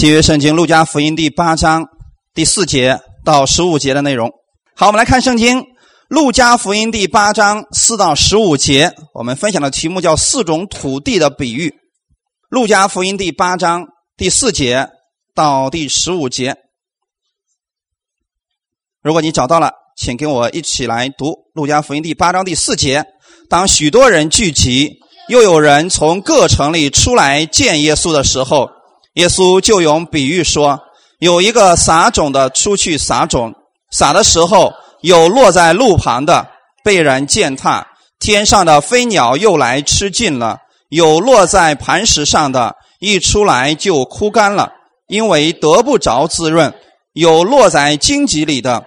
新约圣经路加福音第八章第四节到十五节的内容。好，我们来看圣经路加福音第八章四到十五节。我们分享的题目叫“四种土地的比喻”。路加福音第八章第四节到第十五节。如果你找到了，请跟我一起来读路加福音第八章第四节。当许多人聚集，又有人从各城里出来见耶稣的时候。耶稣就用比喻说：“有一个撒种的出去撒种，撒的时候有落在路旁的，被人践踏；天上的飞鸟又来吃尽了；有落在磐石上的，一出来就枯干了，因为得不着滋润；有落在荆棘里的，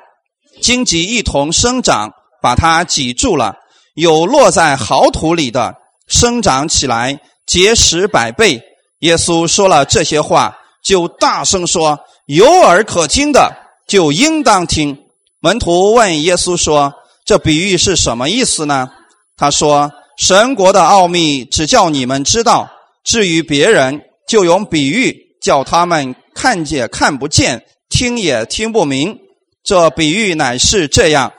荆棘一同生长，把它挤住了；有落在好土里的，生长起来，结实百倍。”耶稣说了这些话，就大声说：“有耳可听的，就应当听。”门徒问耶稣说：“这比喻是什么意思呢？”他说：“神国的奥秘只叫你们知道，至于别人，就用比喻叫他们看见看不见，听也听不明。这比喻乃是这样：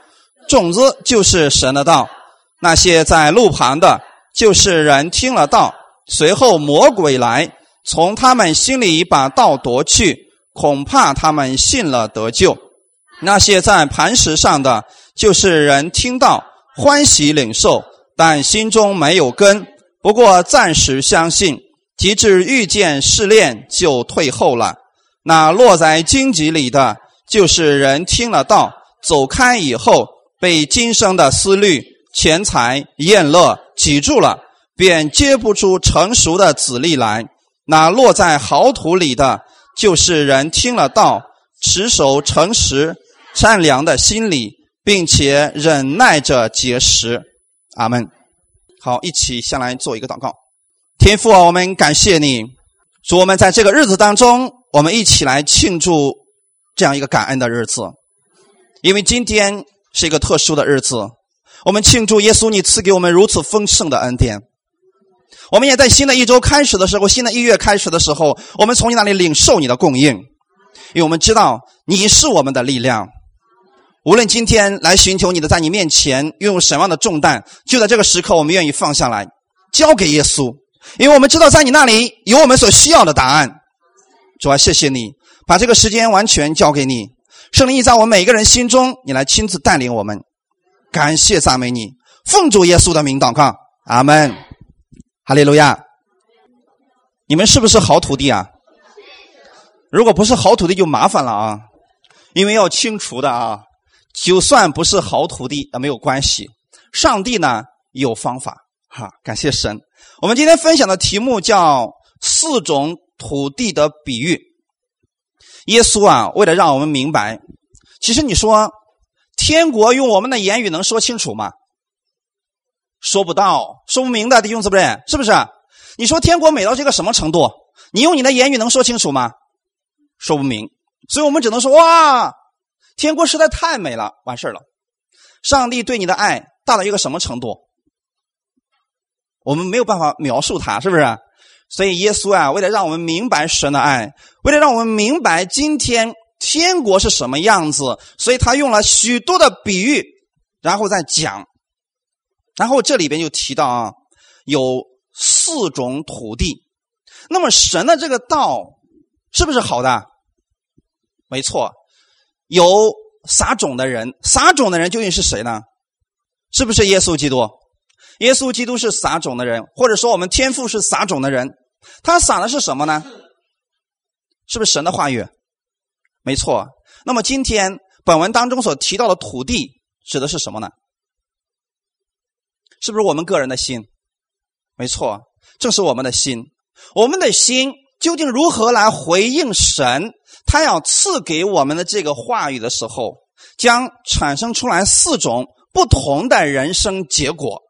种子就是神的道，那些在路旁的，就是人听了道。”随后魔鬼来，从他们心里把道夺去，恐怕他们信了得救。那些在磐石上的，就是人听到欢喜领受，但心中没有根，不过暂时相信，及至遇见试炼就退后了。那落在荆棘里的，就是人听了道，走开以后，被今生的思虑、钱财、厌乐挤住了。便结不出成熟的籽粒来。那落在好土里的，就是人听了道，持守诚实、善良的心理，并且忍耐着结实。阿门。好，一起先来做一个祷告。天父啊，我们感谢你，主我们在这个日子当中，我们一起来庆祝这样一个感恩的日子，因为今天是一个特殊的日子，我们庆祝耶稣你赐给我们如此丰盛的恩典。我们也在新的一周开始的时候，新的一月开始的时候，我们从你那里领受你的供应，因为我们知道你是我们的力量。无论今天来寻求你的，在你面前拥有什么样的重担，就在这个时刻，我们愿意放下来，交给耶稣，因为我们知道在你那里有我们所需要的答案。主啊，谢谢你把这个时间完全交给你，圣灵在我们每个人心中，你来亲自带领我们。感谢赞美你，奉主耶稣的名祷告，阿门。哈利路亚！你们是不是好土地啊？如果不是好土地就麻烦了啊，因为要清除的啊。就算不是好土地也没有关系，上帝呢有方法哈。感谢神。我们今天分享的题目叫四种土地的比喻。耶稣啊，为了让我们明白，其实你说天国用我们的言语能说清楚吗？说不到，说不明的弟兄姊妹，是不是？你说天国美到这个什么程度？你用你的言语能说清楚吗？说不明，所以我们只能说哇，天国实在太美了，完事了。上帝对你的爱大到一个什么程度？我们没有办法描述它，是不是？所以耶稣啊，为了让我们明白神的爱，为了让我们明白今天天国是什么样子，所以他用了许多的比喻，然后再讲。然后这里边就提到啊，有四种土地。那么神的这个道是不是好的？没错，有撒种的人，撒种的人究竟是谁呢？是不是耶稣基督？耶稣基督是撒种的人，或者说我们天父是撒种的人。他撒的是什么呢？是不是神的话语？没错。那么今天本文当中所提到的土地指的是什么呢？是不是我们个人的心？没错，正是我们的心。我们的心究竟如何来回应神？他要赐给我们的这个话语的时候，将产生出来四种不同的人生结果。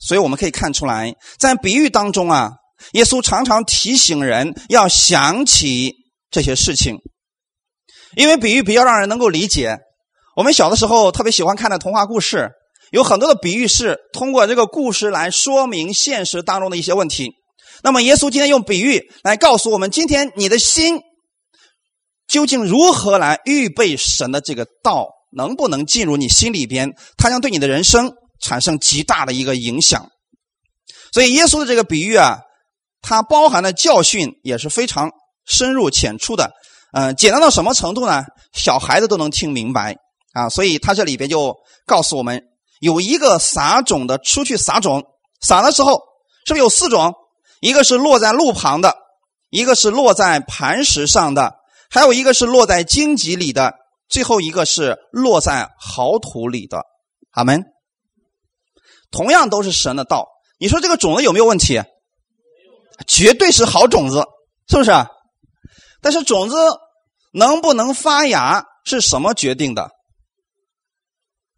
所以我们可以看出来，在比喻当中啊，耶稣常常提醒人要想起这些事情，因为比喻比较让人能够理解。我们小的时候特别喜欢看的童话故事。有很多的比喻是通过这个故事来说明现实当中的一些问题。那么，耶稣今天用比喻来告诉我们：今天你的心究竟如何来预备神的这个道，能不能进入你心里边？它将对你的人生产生极大的一个影响。所以耶稣的这个比喻啊，它包含的教训也是非常深入浅出的。嗯，简单到什么程度呢？小孩子都能听明白啊。所以他这里边就告诉我们，有一个撒种的出去撒种，撒的时候是不是有四种？一个是落在路旁的，一个是落在磐石上的，还有一个是落在荆棘里的，最后一个是落在好土里的。阿门。同样都是神的道，你说这个种子有没有问题？绝对是好种子，是不是？但是种子能不能发芽是什么决定的？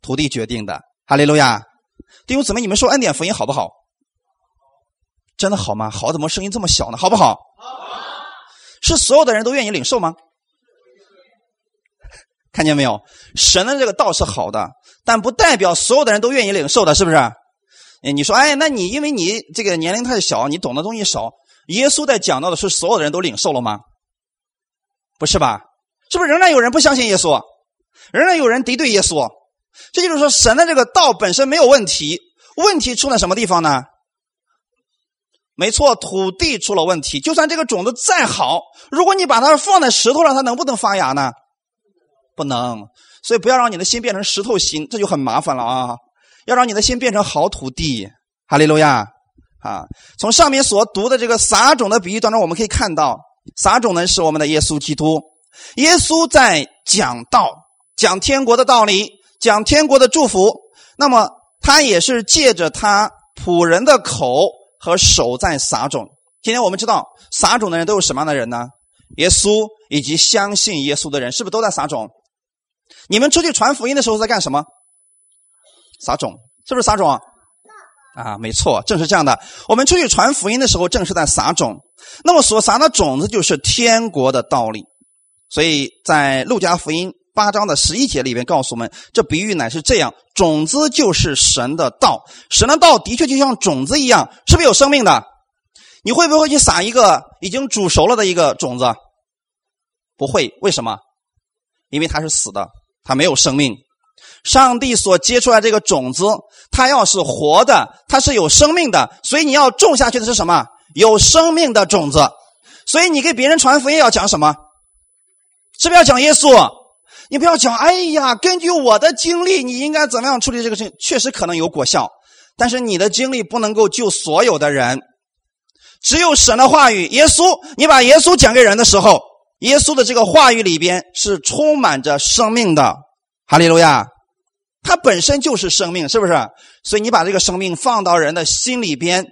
土地决定的。哈利路亚，弟兄姊妹，你们说恩典福音好不好？真的好吗？好怎么声音这么小呢？好不好？是所有的人都愿意领受吗？看见没有？神的这个道是好的，但不代表所有的人都愿意领受的，是不是？哎，你说，哎，那你因为你这个年龄太小，你懂的东西少。耶稣在讲到的是所有的人都领受了吗？不是吧？是不是仍然有人不相信耶稣？仍然有人敌对耶稣？这就是说，神的这个道本身没有问题，问题出在什么地方呢？没错，土地出了问题。就算这个种子再好，如果你把它放在石头上，它能不能发芽呢？不能。所以不要让你的心变成石头心，这就很麻烦了啊！要让你的心变成好土地。哈利路亚！啊，从上面所读的这个撒种的比喻当中，我们可以看到，撒种呢是我们的耶稣基督。耶稣在讲道，讲天国的道理，讲天国的祝福。那么他也是借着他仆人的口。和手在撒种。今天我们知道撒种的人都有什么样的人呢？耶稣以及相信耶稣的人，是不是都在撒种？你们出去传福音的时候在干什么？撒种，是不是撒种？啊，没错，正是这样的。我们出去传福音的时候，正是在撒种。那么所撒的种子就是天国的道理。所以在路加福音。八章的十一节里面告诉我们，这比喻乃是这样：种子就是神的道，神的道的确就像种子一样，是不是有生命的？你会不会去撒一个已经煮熟了的一个种子？不会，为什么？因为它是死的，它没有生命。上帝所结出来这个种子，它要是活的，它是有生命的，所以你要种下去的是什么？有生命的种子。所以你给别人传福音要讲什么？是不是要讲耶稣？你不要讲，哎呀，根据我的经历，你应该怎么样处理这个事情？确实可能有果效，但是你的经历不能够救所有的人。只有神的话语，耶稣，你把耶稣讲给人的时候，耶稣的这个话语里边是充满着生命的。哈利路亚，它本身就是生命，是不是？所以你把这个生命放到人的心里边，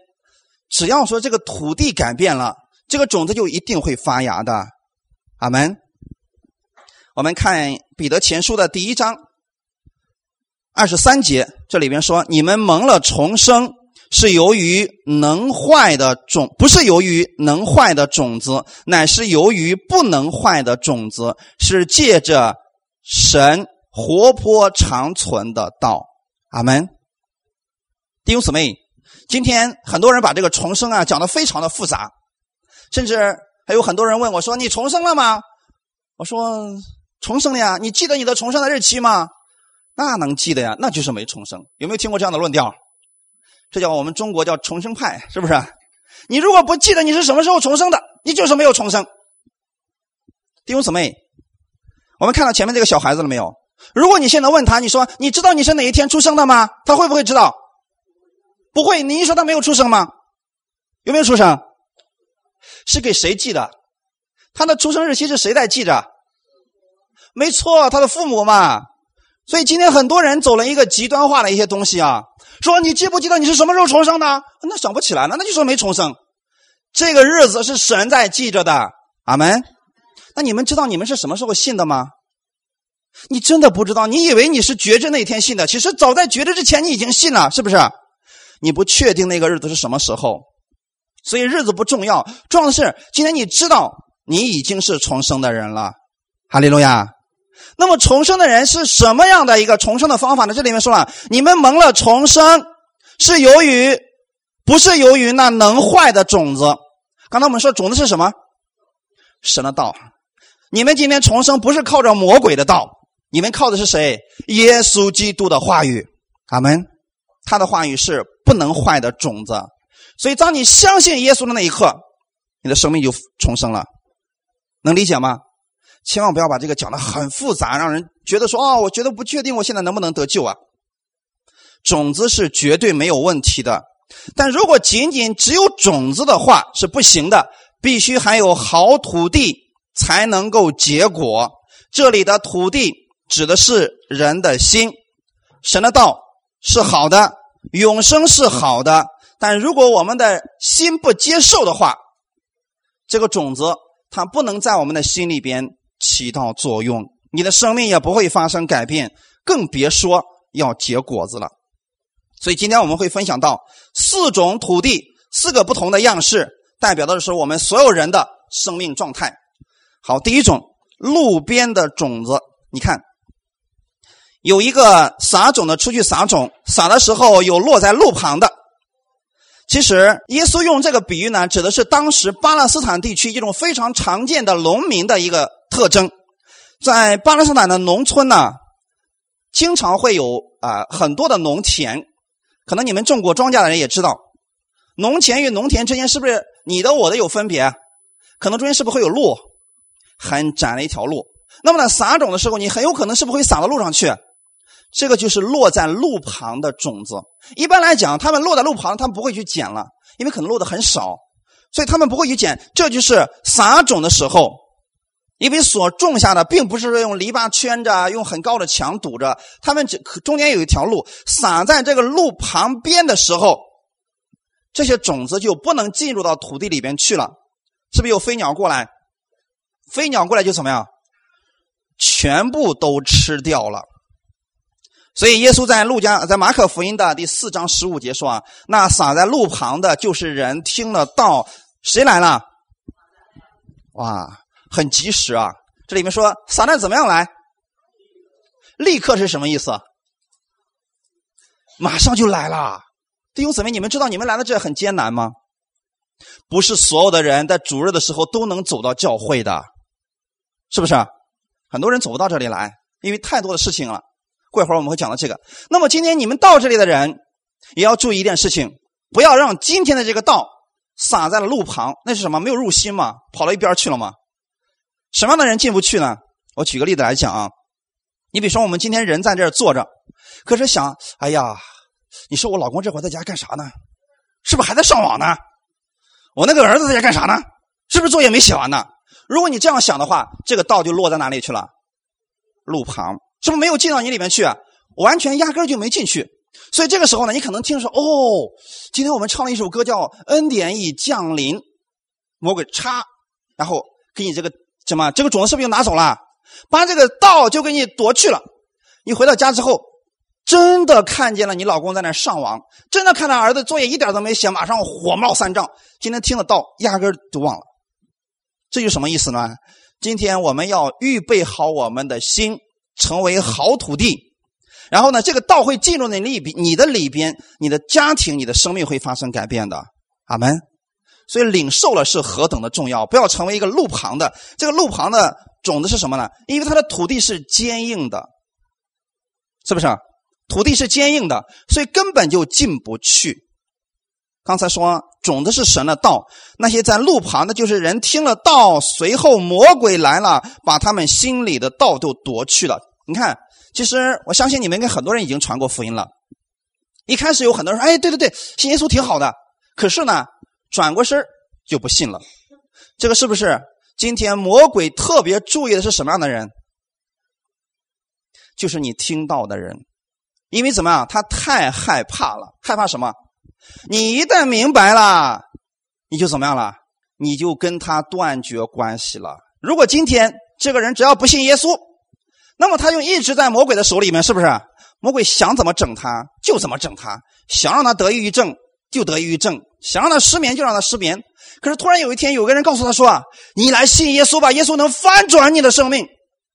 只要说这个土地改变了，这个种子就一定会发芽的。阿门。我们看彼得前书的第一章二十三节，这里边说：“你们蒙了重生，是由于能坏的种，不是由于能坏的种子，乃是由于不能坏的种子，是借着神活泼长存的道。”阿门。弟兄姊妹，今天很多人把这个重生啊讲的非常的复杂，甚至还有很多人问我说：“你重生了吗？”我说。重生了呀？你记得你的重生的日期吗？那能记得呀？那就是没重生。有没有听过这样的论调？这叫我们中国叫重生派，是不是？你如果不记得你是什么时候重生的，你就是没有重生。弟兄姊妹，我们看到前面这个小孩子了没有？如果你现在问他，你说你知道你是哪一天出生的吗？他会不会知道？不会。你一说他没有出生吗？有没有出生？是给谁记的？他的出生日期是谁在记着？没错，他的父母嘛，所以今天很多人走了一个极端化的一些东西啊，说你记不记得你是什么时候重生的？那想不起来了，那就说没重生。这个日子是神在记着的，阿门。那你们知道你们是什么时候信的吗？你真的不知道？你以为你是觉知那天信的？其实早在觉知之前你已经信了，是不是？你不确定那个日子是什么时候，所以日子不重要，重要的是今天你知道你已经是重生的人了，哈利路亚。那么重生的人是什么样的一个重生的方法呢？这里面说了，你们蒙了重生，是由于不是由于那能坏的种子。刚才我们说种子是什么？神的道。你们今天重生不是靠着魔鬼的道，你们靠的是谁？耶稣基督的话语。阿门。他的话语是不能坏的种子，所以当你相信耶稣的那一刻，你的生命就重生了。能理解吗？千万不要把这个讲的很复杂，让人觉得说哦，我觉得不确定，我现在能不能得救啊？种子是绝对没有问题的，但如果仅仅只有种子的话是不行的，必须还有好土地才能够结果。这里的土地指的是人的心，神的道是好的，永生是好的，但如果我们的心不接受的话，这个种子它不能在我们的心里边。起到作用，你的生命也不会发生改变，更别说要结果子了。所以今天我们会分享到四种土地，四个不同的样式，代表的是我们所有人的生命状态。好，第一种路边的种子，你看，有一个撒种的出去撒种，撒的时候有落在路旁的。其实耶稣用这个比喻呢，指的是当时巴勒斯坦地区一种非常常见的农民的一个。特征，在巴勒斯坦的农村呢，经常会有啊很多的农田。可能你们种过庄稼的人也知道，农田与农田之间是不是你的我的有分别？可能中间是不是会有路，很窄的一条路？那么呢，撒种的时候，你很有可能是不是会撒到路上去？这个就是落在路旁的种子。一般来讲，他们落在路旁，他们不会去捡了，因为可能落的很少，所以他们不会去捡。这就是撒种的时候。因为所种下的并不是说用篱笆圈着，用很高的墙堵着，他们只中间有一条路，撒在这个路旁边的时候，这些种子就不能进入到土地里边去了，是不是有飞鸟过来？飞鸟过来就怎么样？全部都吃掉了。所以耶稣在路加在马可福音的第四章十五节说啊，那撒在路旁的就是人听了道，谁来了？哇！很及时啊！这里面说撒旦怎么样来？立刻是什么意思？马上就来了。弟兄姊妹，你们知道你们来到这很艰难吗？不是所有的人在主日的时候都能走到教会的，是不是？很多人走不到这里来，因为太多的事情了。过一会儿我们会讲到这个。那么今天你们到这里的人，也要注意一件事情，不要让今天的这个道撒在了路旁。那是什么？没有入心吗？跑到一边去了吗？什么样的人进不去呢？我举个例子来讲啊，你比如说我们今天人在这儿坐着，可是想，哎呀，你说我老公这会儿在家干啥呢？是不是还在上网呢？我那个儿子在家干啥呢？是不是作业没写完呢？如果你这样想的话，这个道就落在哪里去了？路旁，是不是没有进到你里面去？完全压根就没进去。所以这个时候呢，你可能听说，哦，今天我们唱了一首歌叫《恩典已降临》，魔鬼插，然后给你这个。什么？这个种子是不是又拿走了？把这个道就给你夺去了。你回到家之后，真的看见了你老公在那上网，真的看到儿子作业一点都没写，马上火冒三丈。今天听的道，压根就忘了。这就什么意思呢？今天我们要预备好我们的心，成为好土地。然后呢，这个道会进入你里边，你的里边，你的家庭，你的生命会发生改变的。阿门。所以领受了是何等的重要！不要成为一个路旁的。这个路旁的种子是什么呢？因为它的土地是坚硬的，是不是？土地是坚硬的，所以根本就进不去。刚才说种子是神的道，那些在路旁的，就是人听了道，随后魔鬼来了，把他们心里的道都夺去了。你看，其实我相信你们跟很多人已经传过福音了。一开始有很多人说：“哎，对对对，信耶稣挺好的。”可是呢？转过身就不信了，这个是不是今天魔鬼特别注意的是什么样的人？就是你听到的人，因为怎么样？他太害怕了，害怕什么？你一旦明白了，你就怎么样了？你就跟他断绝关系了。如果今天这个人只要不信耶稣，那么他就一直在魔鬼的手里面，是不是？魔鬼想怎么整他就怎么整他，想让他得抑郁症。就得抑郁症，想让他失眠就让他失眠。可是突然有一天，有个人告诉他说：“啊，你来信耶稣吧，耶稣能翻转你的生命。”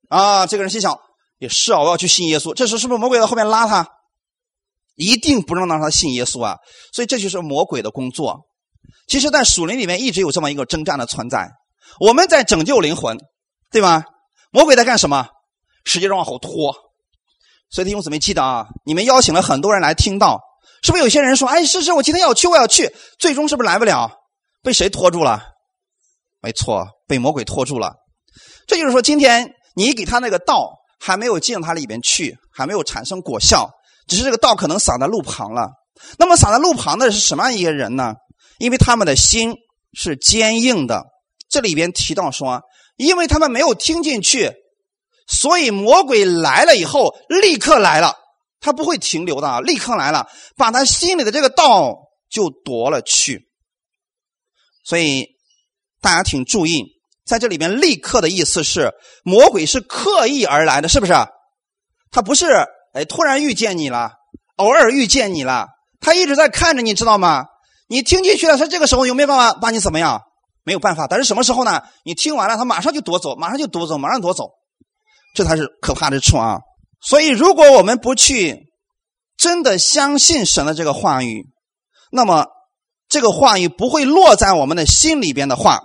啊，这个人心想：“也是啊，我要去信耶稣。”这时是不是魔鬼在后面拉他？一定不能让他信耶稣啊！所以这就是魔鬼的工作。其实，在属灵里面一直有这么一个征战的存在。我们在拯救灵魂，对吧？魔鬼在干什么？使劲往后拖。所以弟兄姊妹记得啊，你们邀请了很多人来听到，是不是有些人说：“哎，是是，我今天要去，我要去。”最终是不是来不了？被谁拖住了？没错，被魔鬼拖住了。这就是说，今天你给他那个道还没有进他里边去，还没有产生果效，只是这个道可能撒在路旁了。那么撒在路旁的是什么样一些人呢？因为他们的心是坚硬的。这里边提到说，因为他们没有听进去。所以魔鬼来了以后，立刻来了，他不会停留的，立刻来了，把他心里的这个道就夺了去。所以大家请注意，在这里边，立刻的意思是魔鬼是刻意而来的，是不是？他不是哎突然遇见你了，偶尔遇见你了，他一直在看着你，知道吗？你听进去了，他这个时候有没有办法把你怎么样？没有办法。但是什么时候呢？你听完了，他马上就夺走，马上就夺走，马上夺走。这才是可怕之处啊！所以，如果我们不去真的相信神的这个话语，那么这个话语不会落在我们的心里边的话，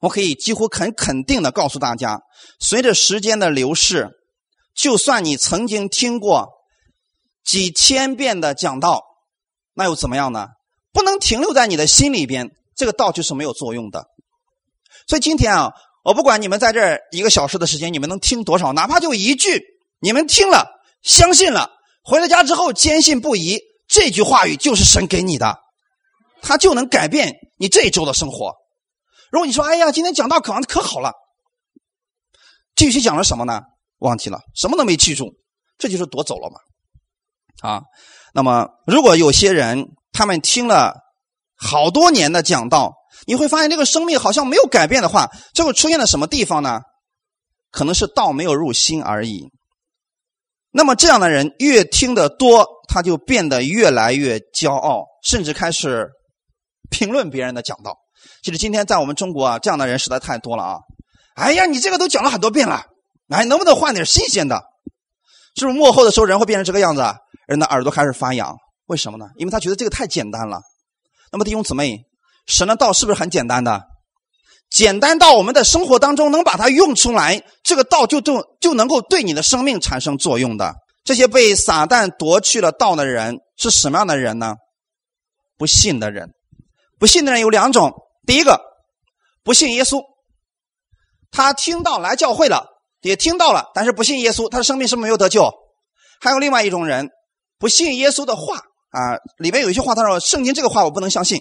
我可以几乎很肯定的告诉大家：随着时间的流逝，就算你曾经听过几千遍的讲道，那又怎么样呢？不能停留在你的心里边，这个道就是没有作用的。所以今天啊。我不管你们在这一个小时的时间，你们能听多少？哪怕就一句，你们听了，相信了，回了家之后坚信不疑，这句话语就是神给你的，他就能改变你这一周的生活。如果你说：“哎呀，今天讲道可可好了。”具体讲了什么呢？忘记了，什么都没记住，这就是夺走了嘛。啊，那么如果有些人他们听了好多年的讲道。你会发现，这个生命好像没有改变的话，这会出现在什么地方呢？可能是道没有入心而已。那么这样的人越听得多，他就变得越来越骄傲，甚至开始评论别人的讲道。其实今天在我们中国啊，这样的人实在太多了啊！哎呀，你这个都讲了很多遍了，哎，能不能换点新鲜的？是不是幕后的时候人会变成这个样子？人的耳朵开始发痒，为什么呢？因为他觉得这个太简单了。那么弟兄姊妹。神的道是不是很简单的？简单到我们的生活当中能把它用出来，这个道就就就能够对你的生命产生作用的。这些被撒旦夺去了道的人是什么样的人呢？不信的人。不信的人有两种：第一个，不信耶稣，他听到来教会了，也听到了，但是不信耶稣，他的生命是没有得救？还有另外一种人，不信耶稣的话啊，里面有一句话，他说：“圣经这个话我不能相信。”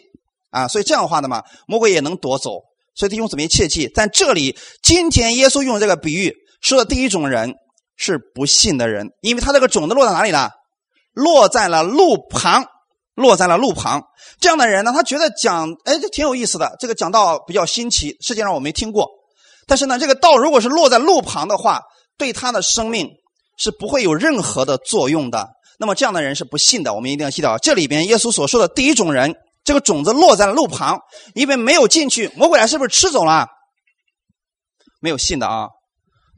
啊，所以这样的话的嘛，魔鬼也能夺走。所以弟兄姊妹切记，在这里，今天耶稣用这个比喻说的第一种人是不信的人，因为他这个种子落在哪里了？落在了路旁，落在了路旁。这样的人呢，他觉得讲，哎，这挺有意思的，这个讲道比较新奇，世界上我没听过。但是呢，这个道如果是落在路旁的话，对他的生命是不会有任何的作用的。那么这样的人是不信的。我们一定要记得，这里边耶稣所说的第一种人。这个种子落在了路旁，因为没有进去，魔鬼来是不是吃走了？没有信的啊。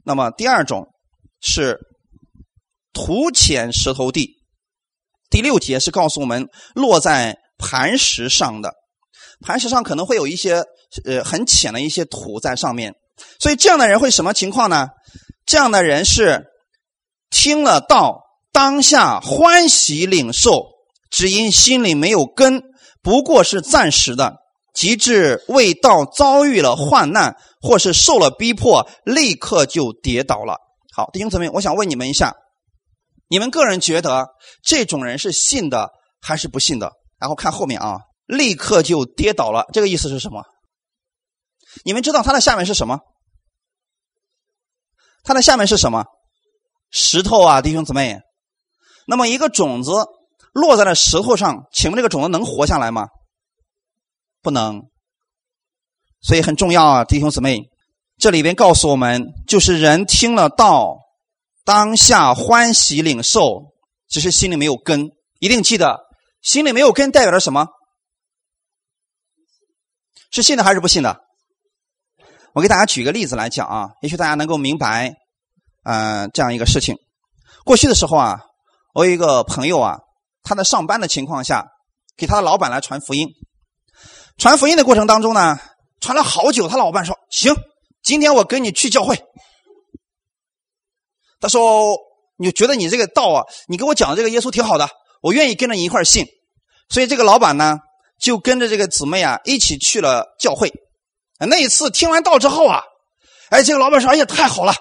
那么第二种是土浅石头地，第六节是告诉我们落在磐石上的，磐石上可能会有一些呃很浅的一些土在上面，所以这样的人会什么情况呢？这样的人是听了道，当下欢喜领受，只因心里没有根。不过是暂时的，极致未到遭遇了患难，或是受了逼迫，立刻就跌倒了。好，弟兄姊妹，我想问你们一下，你们个人觉得这种人是信的还是不信的？然后看后面啊，立刻就跌倒了，这个意思是什么？你们知道它的下面是什么？它的下面是什么？石头啊，弟兄姊妹。那么一个种子。落在了石头上，请问这个种子能活下来吗？不能。所以很重要啊，弟兄姊妹，这里边告诉我们，就是人听了道，当下欢喜领受，只是心里没有根。一定记得，心里没有根代表着什么？是信的还是不信的？我给大家举个例子来讲啊，也许大家能够明白，嗯，这样一个事情。过去的时候啊，我有一个朋友啊。他在上班的情况下，给他的老板来传福音。传福音的过程当中呢，传了好久。他老板说：“行，今天我跟你去教会。他说：“你觉得你这个道啊，你给我讲的这个耶稣挺好的，我愿意跟着你一块信。”所以这个老板呢，就跟着这个姊妹啊一起去了教会。那一次听完道之后啊，哎，这个老板说：“哎呀，太好了，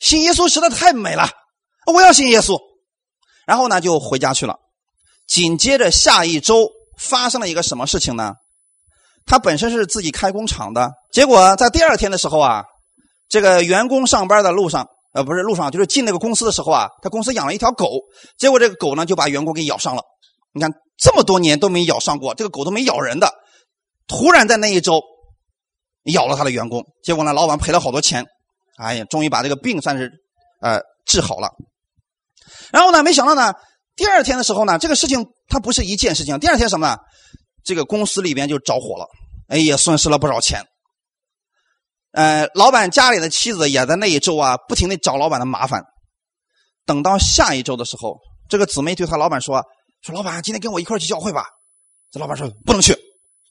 信耶稣实在太美了，我要信耶稣。”然后呢，就回家去了。紧接着下一周发生了一个什么事情呢？他本身是自己开工厂的，结果在第二天的时候啊，这个员工上班的路上，呃，不是路上，就是进那个公司的时候啊，他公司养了一条狗，结果这个狗呢就把员工给咬伤了。你看这么多年都没咬伤过，这个狗都没咬人的，突然在那一周咬了他的员工，结果呢，老板赔了好多钱，哎呀，终于把这个病算是呃治好了。然后呢，没想到呢，第二天的时候呢，这个事情它不是一件事情，第二天什么呢？这个公司里边就着火了，哎，也损失了不少钱。呃，老板家里的妻子也在那一周啊，不停的找老板的麻烦。等到下一周的时候，这个姊妹对他老板说：“说老板，今天跟我一块去教会吧。”这老板说：“不能去，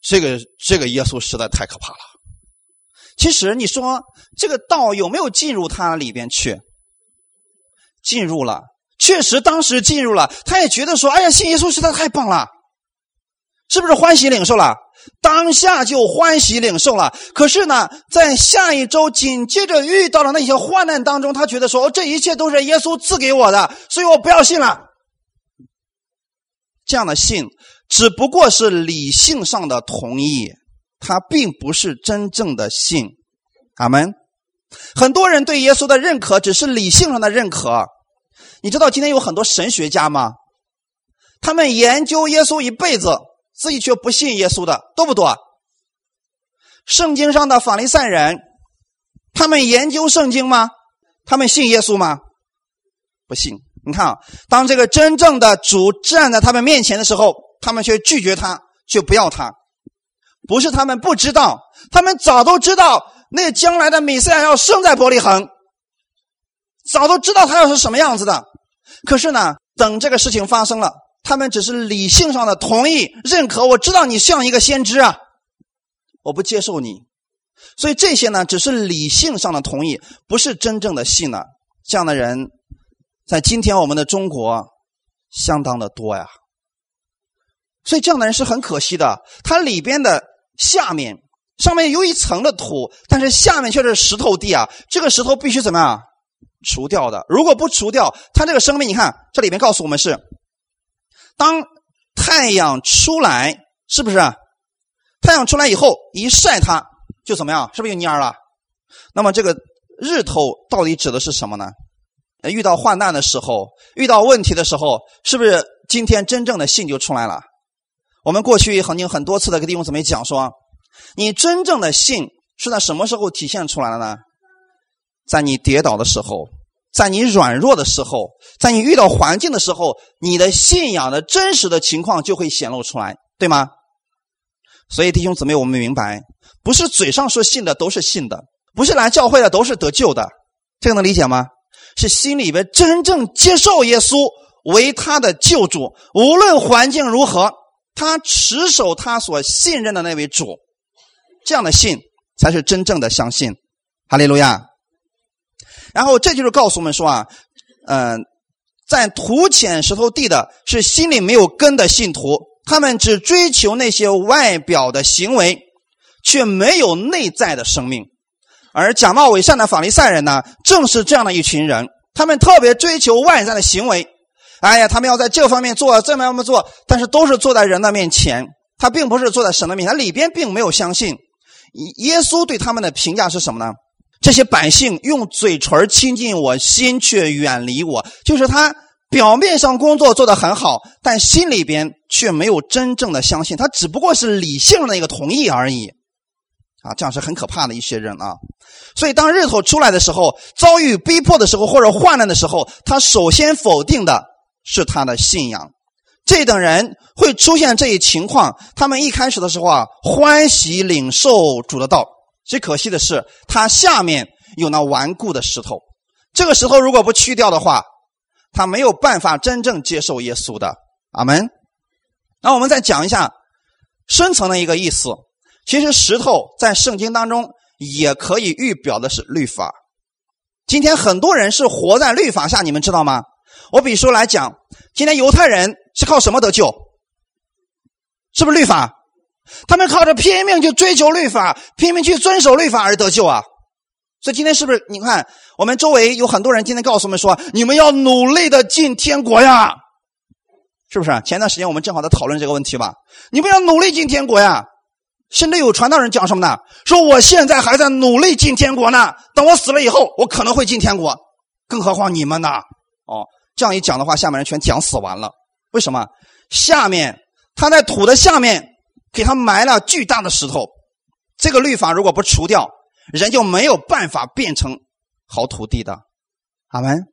这个这个耶稣实在太可怕了。”其实你说这个道有没有进入他里边去？进入了，确实当时进入了，他也觉得说：“哎呀，信耶稣实在太棒了。”是不是欢喜领受了？当下就欢喜领受了。可是呢，在下一周紧接着遇到了那些患难当中，他觉得说：“哦这一切都是耶稣赐给我的，所以我不要信了。”这样的信只不过是理性上的同意，他并不是真正的信。阿门。很多人对耶稣的认可只是理性上的认可。你知道今天有很多神学家吗？他们研究耶稣一辈子。自己却不信耶稣的多不多？圣经上的法利赛人，他们研究圣经吗？他们信耶稣吗？不信。你看啊，当这个真正的主站在他们面前的时候，他们却拒绝他，却不要他。不是他们不知道，他们早都知道那将来的米赛亚要生在伯利恒，早都知道他要是什么样子的。可是呢，等这个事情发生了。他们只是理性上的同意认可，我知道你像一个先知啊，我不接受你，所以这些呢只是理性上的同意，不是真正的信呢。这样的人，在今天我们的中国相当的多呀。所以这样的人是很可惜的，他里边的下面上面有一层的土，但是下面却是石头地啊。这个石头必须怎么样除掉的？如果不除掉，它这个生命，你看这里面告诉我们是。当太阳出来，是不是？太阳出来以后，一晒它就怎么样？是不是就蔫了？那么这个日头到底指的是什么呢？遇到患难的时候，遇到问题的时候，是不是今天真正的信就出来了？我们过去曾经很多次的跟弟兄姊妹讲说，你真正的信是在什么时候体现出来的呢？在你跌倒的时候。在你软弱的时候，在你遇到环境的时候，你的信仰的真实的情况就会显露出来，对吗？所以弟兄姊妹，我们明白，不是嘴上说信的都是信的，不是来教会的都是得救的，这个能理解吗？是心里边真正接受耶稣为他的救主，无论环境如何，他持守他所信任的那位主，这样的信才是真正的相信。哈利路亚。然后这就是告诉我们说啊，嗯，在土浅石头地的是心里没有根的信徒，他们只追求那些外表的行为，却没有内在的生命。而假冒伪善的法利赛人呢，正是这样的一群人，他们特别追求外在的行为。哎呀，他们要在这方面做，这方面做，但是都是坐在人的面前，他并不是坐在神的面前，里边并没有相信。耶稣对他们的评价是什么呢？这些百姓用嘴唇亲近我，心却远离我。就是他表面上工作做得很好，但心里边却没有真正的相信。他只不过是理性的一个同意而已。啊，这样是很可怕的一些人啊。所以，当日头出来的时候，遭遇逼迫的时候，或者患难的时候，他首先否定的是他的信仰。这等人会出现这一情况。他们一开始的时候啊，欢喜领受主的道。最可惜的是，它下面有那顽固的石头。这个石头如果不去掉的话，他没有办法真正接受耶稣的。阿门。那我们再讲一下深层的一个意思。其实石头在圣经当中也可以预表的是律法。今天很多人是活在律法下，你们知道吗？我比如说来讲，今天犹太人是靠什么得救？是不是律法？他们靠着拼命去追求律法，拼命去遵守律法而得救啊！所以今天是不是？你看，我们周围有很多人今天告诉我们说：“你们要努力的进天国呀！”是不是？前段时间我们正好在讨论这个问题吧？你们要努力进天国呀！甚至有传道人讲什么呢？说我现在还在努力进天国呢，等我死了以后，我可能会进天国。更何况你们呢？哦，这样一讲的话，下面人全讲死完了。为什么？下面他在土的下面给他埋了巨大的石头。这个律法如果不除掉，人就没有办法变成好土地的。阿门。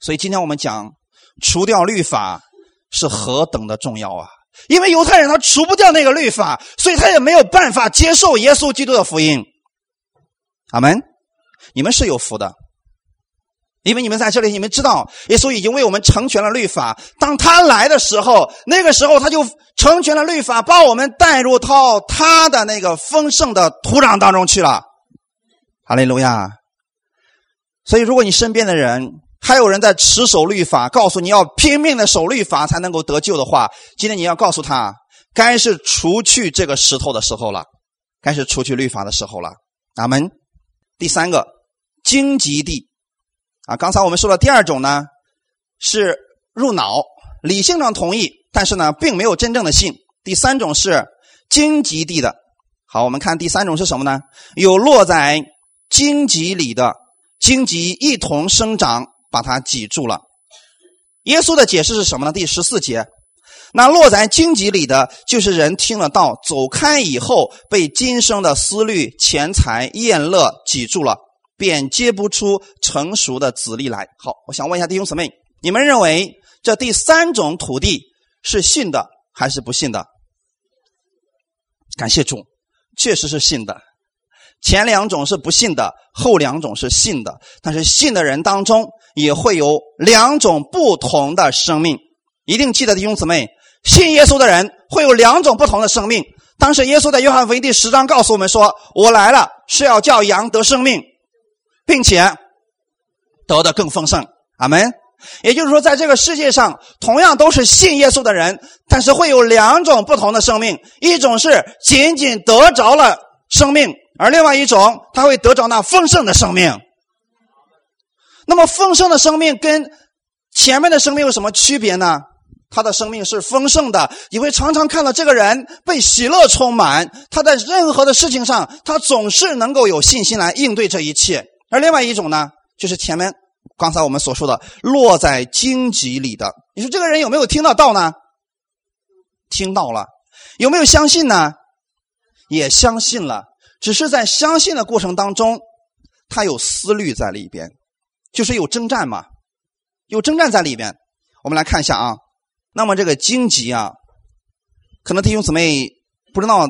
所以今天我们讲除掉律法是何等的重要啊！因为犹太人他除不掉那个律法，所以他也没有办法接受耶稣基督的福音。阿门！你们是有福的，因为你们在这里，你们知道耶稣已经为我们成全了律法。当他来的时候，那个时候他就成全了律法，把我们带入到他的那个丰盛的土壤当中去了。哈利路亚！所以，如果你身边的人，还有人在持守律法，告诉你要拼命的守律法才能够得救的话，今天你要告诉他，该是除去这个石头的时候了，该是除去律法的时候了。阿门。第三个荆棘地啊，刚才我们说的第二种呢，是入脑，理性上同意，但是呢，并没有真正的信。第三种是荆棘地的。好，我们看第三种是什么呢？有落在荆棘里的荆棘一同生长。把它挤住了。耶稣的解释是什么呢？第十四节，那落在荆棘里的就是人听了道，走开以后，被今生的思虑、钱财、厌乐挤住了，便结不出成熟的籽粒来。好，我想问一下弟兄姊妹，你们认为这第三种土地是信的还是不信的？感谢主，确实是信的。前两种是不信的，后两种是信的。但是信的人当中也会有两种不同的生命，一定记得弟兄姊妹，信耶稣的人会有两种不同的生命。当时耶稣在约翰福音第十章告诉我们说：“我来了是要叫羊得生命，并且得的更丰盛。”阿门。也就是说，在这个世界上，同样都是信耶稣的人，但是会有两种不同的生命，一种是仅仅得着了生命。而另外一种，他会得着那丰盛的生命。那么丰盛的生命跟前面的生命有什么区别呢？他的生命是丰盛的，你会常常看到这个人被喜乐充满。他在任何的事情上，他总是能够有信心来应对这一切。而另外一种呢，就是前面刚才我们所说的落在荆棘里的。你说这个人有没有听得到呢？听到了，有没有相信呢？也相信了。只是在相信的过程当中，他有思虑在里边，就是有征战嘛，有征战在里边。我们来看一下啊，那么这个荆棘啊，可能弟兄姊妹不知道，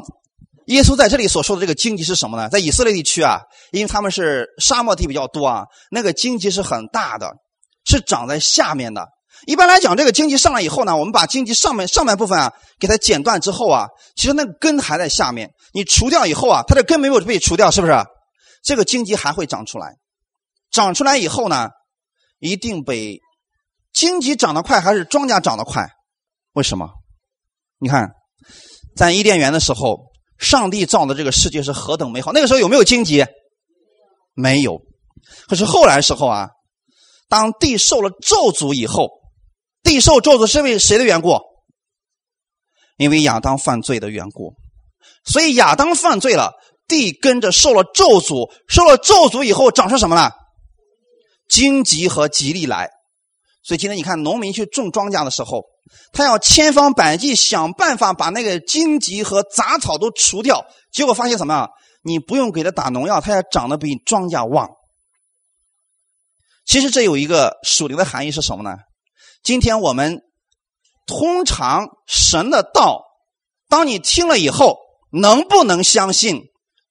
耶稣在这里所说的这个荆棘是什么呢？在以色列地区啊，因为他们是沙漠地比较多啊，那个荆棘是很大的，是长在下面的。一般来讲，这个荆棘上来以后呢，我们把荆棘上面上半部分啊给它剪断之后啊，其实那个根还在下面。你除掉以后啊，它的根没有被除掉，是不是？这个荆棘还会长出来。长出来以后呢，一定比荆棘长得快还是庄稼长得快？为什么？你看，在伊甸园的时候，上帝造的这个世界是何等美好。那个时候有没有荆棘？没有。可是后来时候啊，当地受了咒诅以后。地受咒诅是因为谁的缘故？因为亚当犯罪的缘故，所以亚当犯罪了，地跟着受了咒诅，受了咒诅以后长出什么了？荆棘和吉利来。所以今天你看，农民去种庄稼的时候，他要千方百计想办法把那个荆棘和杂草都除掉，结果发现什么？你不用给他打农药，它也长得比庄稼旺。其实这有一个属灵的含义是什么呢？今天我们通常神的道，当你听了以后，能不能相信？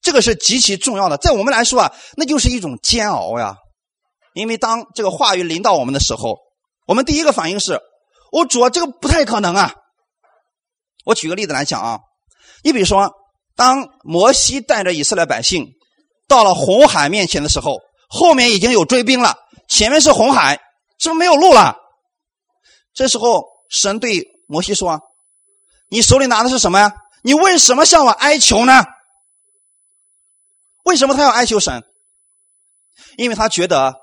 这个是极其重要的。在我们来说啊，那就是一种煎熬呀。因为当这个话语临到我们的时候，我们第一个反应是：我主，这个不太可能啊。我举个例子来讲啊，你比如说，当摩西带着以色列百姓到了红海面前的时候，后面已经有追兵了，前面是红海，是不是没有路了？这时候神对摩西说：“你手里拿的是什么呀？你为什么向我哀求呢？为什么他要哀求神？因为他觉得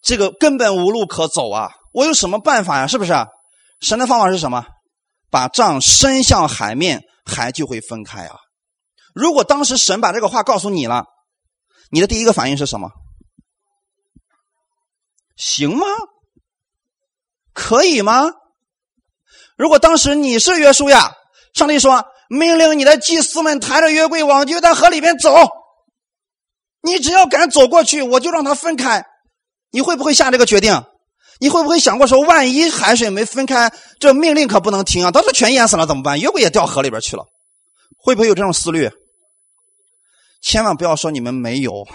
这个根本无路可走啊！我有什么办法呀？是不是？神的方法是什么？把杖伸向海面，海就会分开啊！如果当时神把这个话告诉你了，你的第一个反应是什么？行吗？可以吗？如果当时你是约书亚，上帝说命令你的祭司们抬着约柜往约旦河里边走，你只要敢走过去，我就让它分开。你会不会下这个决定？你会不会想过说，万一海水没分开，这命令可不能停啊！到时候全淹死了怎么办？约柜也掉河里边去了，会不会有这种思虑？千万不要说你们没有，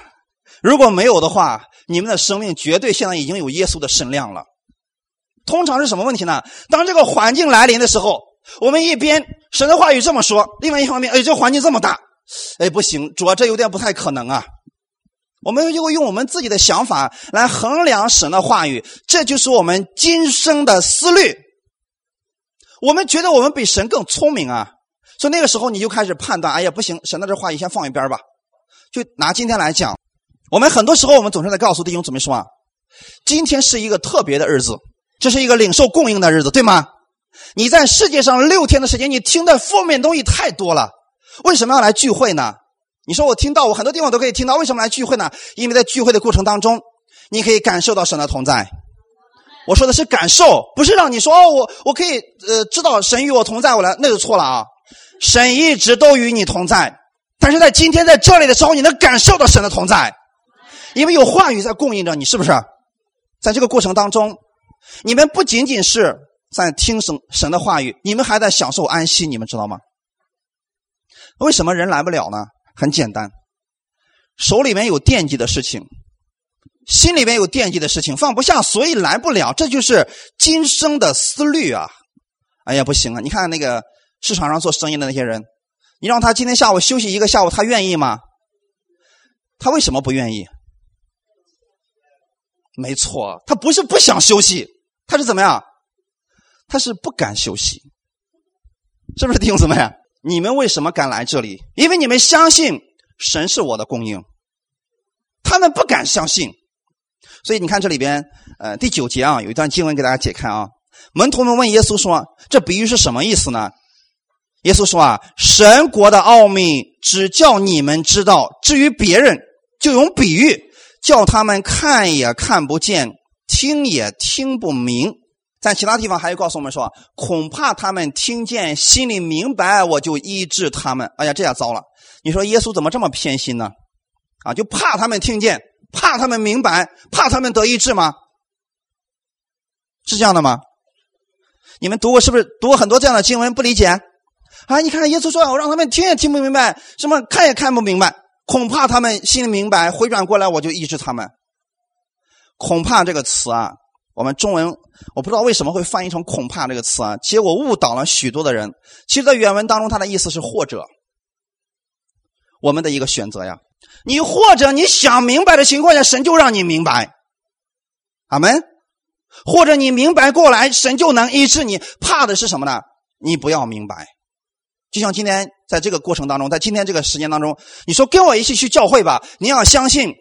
如果没有的话，你们的生命绝对现在已经有耶稣的身量了。通常是什么问题呢？当这个环境来临的时候，我们一边神的话语这么说，另外一方面，哎，这环境这么大，哎，不行，主要这有点不太可能啊。我们就会用我们自己的想法来衡量神的话语，这就是我们今生的思虑。我们觉得我们比神更聪明啊，所以那个时候你就开始判断，哎呀，不行，神的这话语先放一边吧。就拿今天来讲，我们很多时候我们总是在告诉弟兄姊妹说啊，今天是一个特别的日子。这是一个领受供应的日子，对吗？你在世界上六天的时间，你听的负面东西太多了。为什么要来聚会呢？你说我听到，我很多地方都可以听到。为什么来聚会呢？因为在聚会的过程当中，你可以感受到神的同在。我说的是感受，不是让你说哦，我我可以呃知道神与我同在，我来那就错了啊。神一直都与你同在，但是在今天在这里的时候，你能感受到神的同在，因为有话语在供应着你，是不是？在这个过程当中。你们不仅仅是在听神神的话语，你们还在享受安息，你们知道吗？为什么人来不了呢？很简单，手里面有惦记的事情，心里面有惦记的事情，放不下，所以来不了。这就是今生的思虑啊！哎呀，不行啊！你看那个市场上做生意的那些人，你让他今天下午休息一个下午，他愿意吗？他为什么不愿意？没错，他不是不想休息。他是怎么样？他是不敢休息，是不是弟兄姊妹？你们为什么敢来这里？因为你们相信神是我的供应。他们不敢相信，所以你看这里边，呃，第九节啊，有一段经文给大家解开啊。门徒们问耶稣说：“这比喻是什么意思呢？”耶稣说：“啊，神国的奥秘只叫你们知道，至于别人，就用比喻叫他们看也看不见。”听也听不明，在其他地方还有告诉我们说，恐怕他们听见，心里明白，我就医治他们。哎呀，这下糟了！你说耶稣怎么这么偏心呢？啊，就怕他们听见，怕他们明白，怕他们得医治吗？是这样的吗？你们读过是不是读过很多这样的经文？不理解啊？你看耶稣说，我让他们听也听不明白，什么看也看不明白，恐怕他们心里明白，回转过来，我就医治他们。恐怕这个词啊，我们中文我不知道为什么会翻译成“恐怕”这个词啊，结果误导了许多的人。其实，在原文当中，它的意思是“或者”，我们的一个选择呀。你或者你想明白的情况下，神就让你明白，阿门。或者你明白过来，神就能医治你。怕的是什么呢？你不要明白。就像今天在这个过程当中，在今天这个时间当中，你说跟我一起去教会吧，你要相信。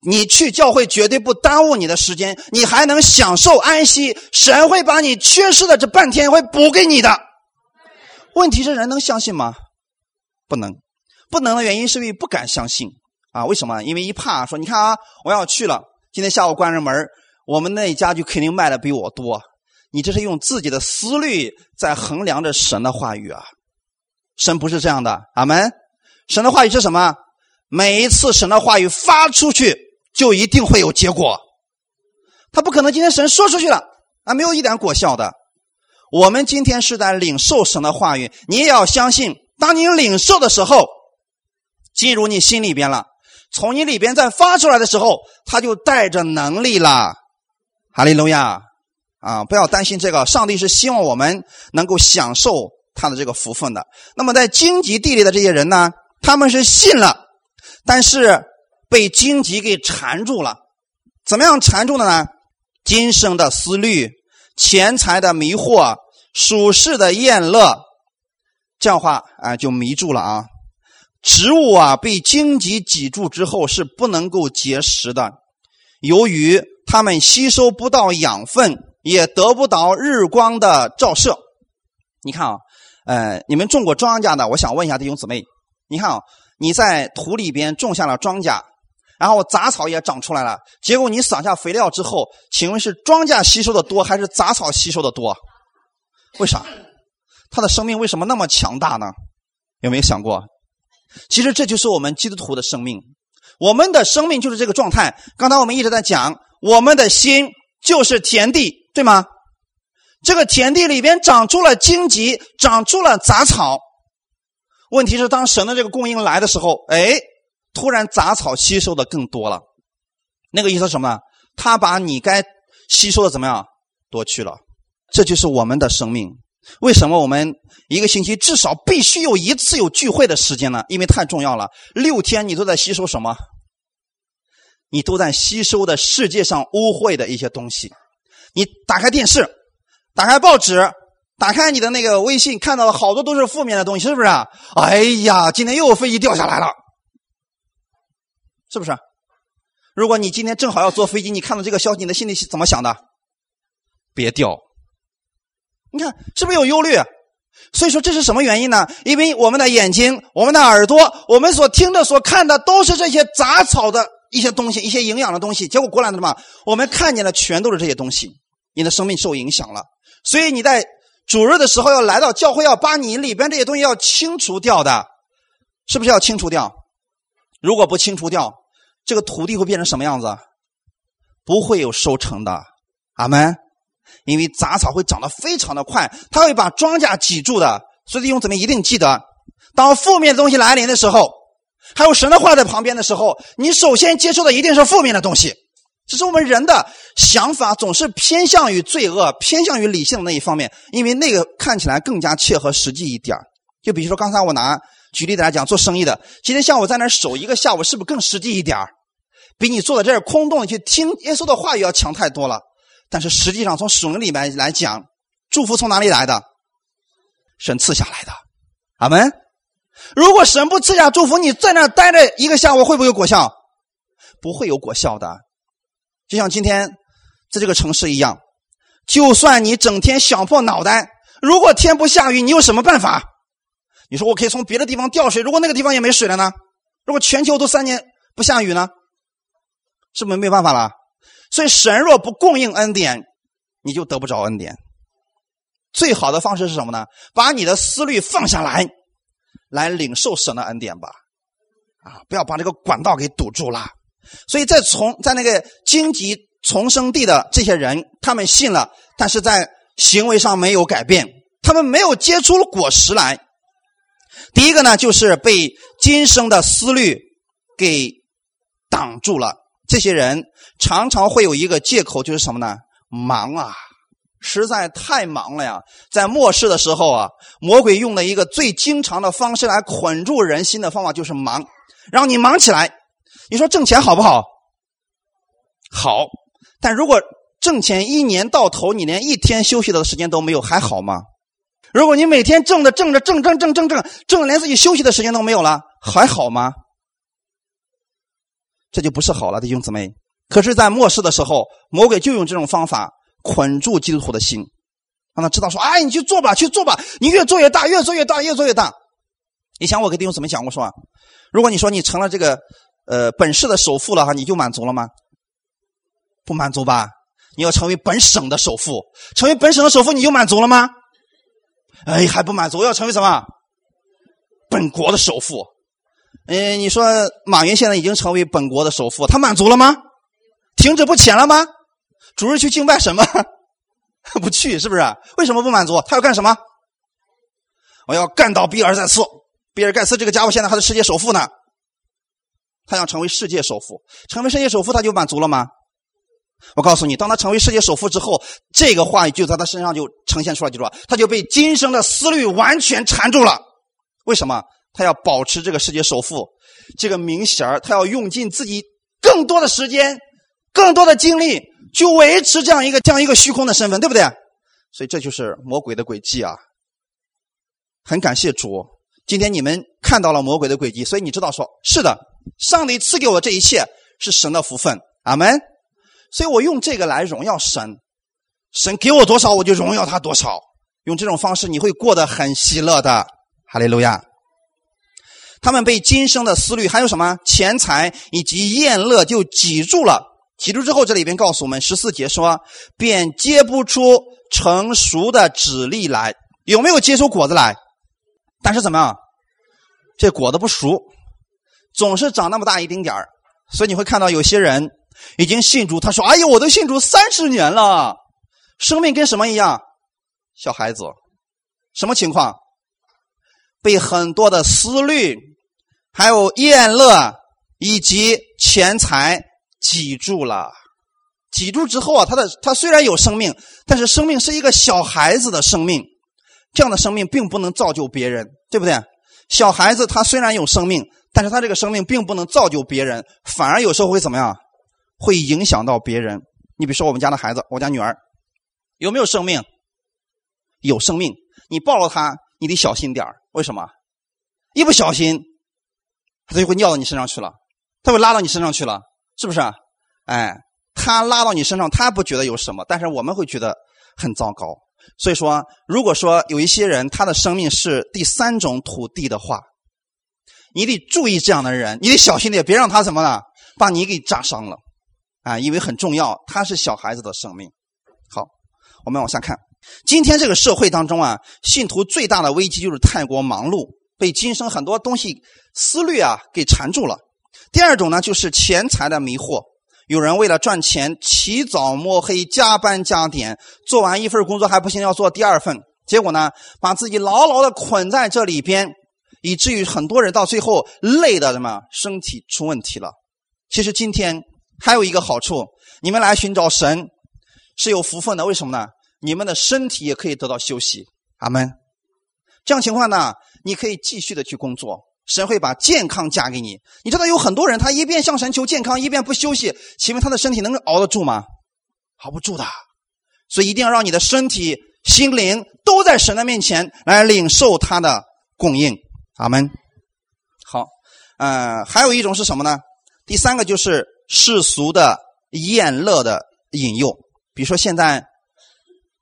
你去教会绝对不耽误你的时间，你还能享受安息。神会把你缺失的这半天会补给你的。问题是人能相信吗？不能，不能的原因是因为不敢相信啊？为什么？因为一怕说，你看啊，我要去了，今天下午关上门，我们那家就肯定卖的比我多。你这是用自己的思虑在衡量着神的话语啊？神不是这样的，阿门。神的话语是什么？每一次神的话语发出去。就一定会有结果，他不可能今天神说出去了啊，没有一点果效的。我们今天是在领受神的话语，你也要相信，当你领受的时候，进入你心里边了，从你里边再发出来的时候，他就带着能力了。哈利路亚啊！不要担心这个，上帝是希望我们能够享受他的这个福分的。那么在荆棘地里的这些人呢，他们是信了，但是。被荆棘给缠住了。怎么样缠住的呢？今生的思虑、钱财的迷惑、属世的厌乐，这样话啊就迷住了啊。植物啊被荆棘挤住之后是不能够结实的，由于它们吸收不到养分，也得不到日光的照射。你看啊，呃，你们种过庄稼的，我想问一下弟兄姊妹，你看啊，你在土里边种下了庄稼。然后杂草也长出来了，结果你撒下肥料之后，请问是庄稼吸收的多还是杂草吸收的多？为啥？它的生命为什么那么强大呢？有没有想过？其实这就是我们基督徒的生命，我们的生命就是这个状态。刚才我们一直在讲，我们的心就是田地，对吗？这个田地里边长出了荆棘，长出了杂草。问题是，当神的这个供应来的时候，哎。突然杂草吸收的更多了，那个意思什么？他把你该吸收的怎么样夺去了？这就是我们的生命。为什么我们一个星期至少必须有一次有聚会的时间呢？因为太重要了。六天你都在吸收什么？你都在吸收的世界上污秽的一些东西。你打开电视，打开报纸，打开你的那个微信，看到的好多都是负面的东西，是不是？哎呀，今天又有飞机掉下来了。是不是？如果你今天正好要坐飞机，你看到这个消息，你的心里是怎么想的？别掉！你看是不是有忧虑？所以说这是什么原因呢？因为我们的眼睛、我们的耳朵、我们所听的、所看的，都是这些杂草的一些东西，一些营养的东西。结果过来的什么？我们看见的全都是这些东西，你的生命受影响了。所以你在主日的时候要来到教会，要把你里边这些东西要清除掉的，是不是要清除掉？如果不清除掉，这个土地会变成什么样子？不会有收成的，阿门。因为杂草会长得非常的快，它会把庄稼挤住的。所以弟兄姊妹一定记得，当负面东西来临的时候，还有神的话在旁边的时候，你首先接受的一定是负面的东西。只是我们人的想法总是偏向于罪恶，偏向于理性的那一方面，因为那个看起来更加切合实际一点就比如说刚才我拿。举例子来讲，做生意的，今天下午在那守一个下午，是不是更实际一点比你坐在这儿空洞的去听耶稣的话语要强太多了。但是实际上，从属灵里面来讲，祝福从哪里来的？神赐下来的。阿门。如果神不赐下祝福，你在那待着一个下午，会不会有果效？不会有果效的。就像今天在这个城市一样，就算你整天想破脑袋，如果天不下雨，你有什么办法？你说我可以从别的地方调水，如果那个地方也没水了呢？如果全球都三年不下雨呢？是不是没有办法了？所以神若不供应恩典，你就得不着恩典。最好的方式是什么呢？把你的思虑放下来，来领受神的恩典吧。啊，不要把这个管道给堵住了。所以在从在那个荆棘丛生地的这些人，他们信了，但是在行为上没有改变，他们没有结出果实来。第一个呢，就是被今生的思虑给挡住了。这些人常常会有一个借口，就是什么呢？忙啊，实在太忙了呀。在末世的时候啊，魔鬼用的一个最经常的方式来捆住人心的方法就是忙，让你忙起来。你说挣钱好不好？好，但如果挣钱一年到头，你连一天休息的时间都没有，还好吗？如果你每天挣着挣着挣挣挣挣挣挣，连自己休息的时间都没有了，还好吗？这就不是好了，弟兄姊妹。可是，在末世的时候，魔鬼就用这种方法捆住基督徒的心，让他知道说：“哎，你去做吧，去做吧，你越做越大，越做越大，越做越大。”以前我给弟兄姊妹讲过，说：“如果你说你成了这个呃本市的首富了哈，你就满足了吗？不满足吧？你要成为本省的首富，成为本省的首富，你就满足了吗？”哎，还不满足，要成为什么？本国的首富。嗯，你说马云现在已经成为本国的首富，他满足了吗？停止不前了吗？主日去敬拜什么？不去，是不是？为什么不满足？他要干什么？我要干倒比尔盖茨。比尔盖茨这个家伙现在还是世界首富呢。他想成为世界首富，成为世界首富他就满足了吗？我告诉你，当他成为世界首富之后，这个话语就在他身上就呈现出来，就说他就被今生的思虑完全缠住了。为什么？他要保持这个世界首富，这个名衔，他要用尽自己更多的时间、更多的精力，去维持这样一个这样一个虚空的身份，对不对？所以这就是魔鬼的诡计啊！很感谢主，今天你们看到了魔鬼的诡计，所以你知道说，是的，上帝赐给我这一切是神的福分，阿门。所以我用这个来荣耀神，神给我多少，我就荣耀他多少。用这种方式，你会过得很喜乐的，哈利路亚。他们被今生的思虑，还有什么钱财以及宴乐就挤住了。挤住之后，这里边告诉我们十四节说，便结不出成熟的籽粒来。有没有结出果子来？但是怎么样？这果子不熟，总是长那么大一丁点儿。所以你会看到有些人已经信主，他说：“哎呀，我都信主三十年了，生命跟什么一样？小孩子，什么情况？被很多的思虑，还有宴乐以及钱财挤住了。挤住之后啊，他的他虽然有生命，但是生命是一个小孩子的生命，这样的生命并不能造就别人，对不对？小孩子他虽然有生命。”但是他这个生命并不能造就别人，反而有时候会怎么样？会影响到别人。你比如说我们家的孩子，我家女儿有没有生命？有生命。你抱着他，你得小心点为什么？一不小心，他就会尿到你身上去了，他会拉到你身上去了，是不是？哎，他拉到你身上，他不觉得有什么，但是我们会觉得很糟糕。所以说，如果说有一些人他的生命是第三种土地的话，你得注意这样的人，你得小心点，别让他怎么了，把你给炸伤了，啊，因为很重要，它是小孩子的生命。好，我们往下看，今天这个社会当中啊，信徒最大的危机就是太过忙碌，被今生很多东西思虑啊给缠住了。第二种呢，就是钱财的迷惑，有人为了赚钱起早摸黑，加班加点，做完一份工作还不行，要做第二份，结果呢，把自己牢牢的捆在这里边。以至于很多人到最后累的什么身体出问题了。其实今天还有一个好处，你们来寻找神是有福分的。为什么呢？你们的身体也可以得到休息。阿门。这样情况呢，你可以继续的去工作，神会把健康加给你。你知道有很多人，他一边向神求健康，一边不休息，请问他的身体能熬得住吗？熬不住的。所以一定要让你的身体、心灵都在神的面前来领受他的供应。阿门。好，呃，还有一种是什么呢？第三个就是世俗的厌乐的引诱，比如说现在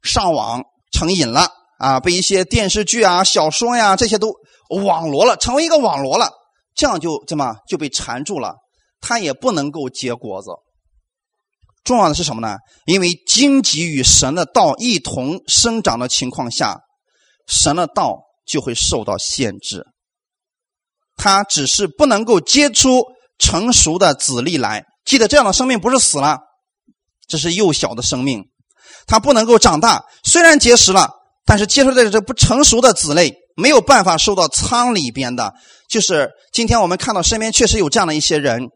上网成瘾了啊，被一些电视剧啊、小说呀这些都网罗了，成为一个网罗了，这样就怎么就被缠住了，他也不能够结果子。重要的是什么呢？因为荆棘与神的道一同生长的情况下，神的道就会受到限制。他只是不能够结出成熟的籽粒来。记得这样的生命不是死了，这是幼小的生命，它不能够长大。虽然结实了，但是接受的这不成熟的子类没有办法收到仓里边的。就是今天我们看到身边确实有这样的一些人，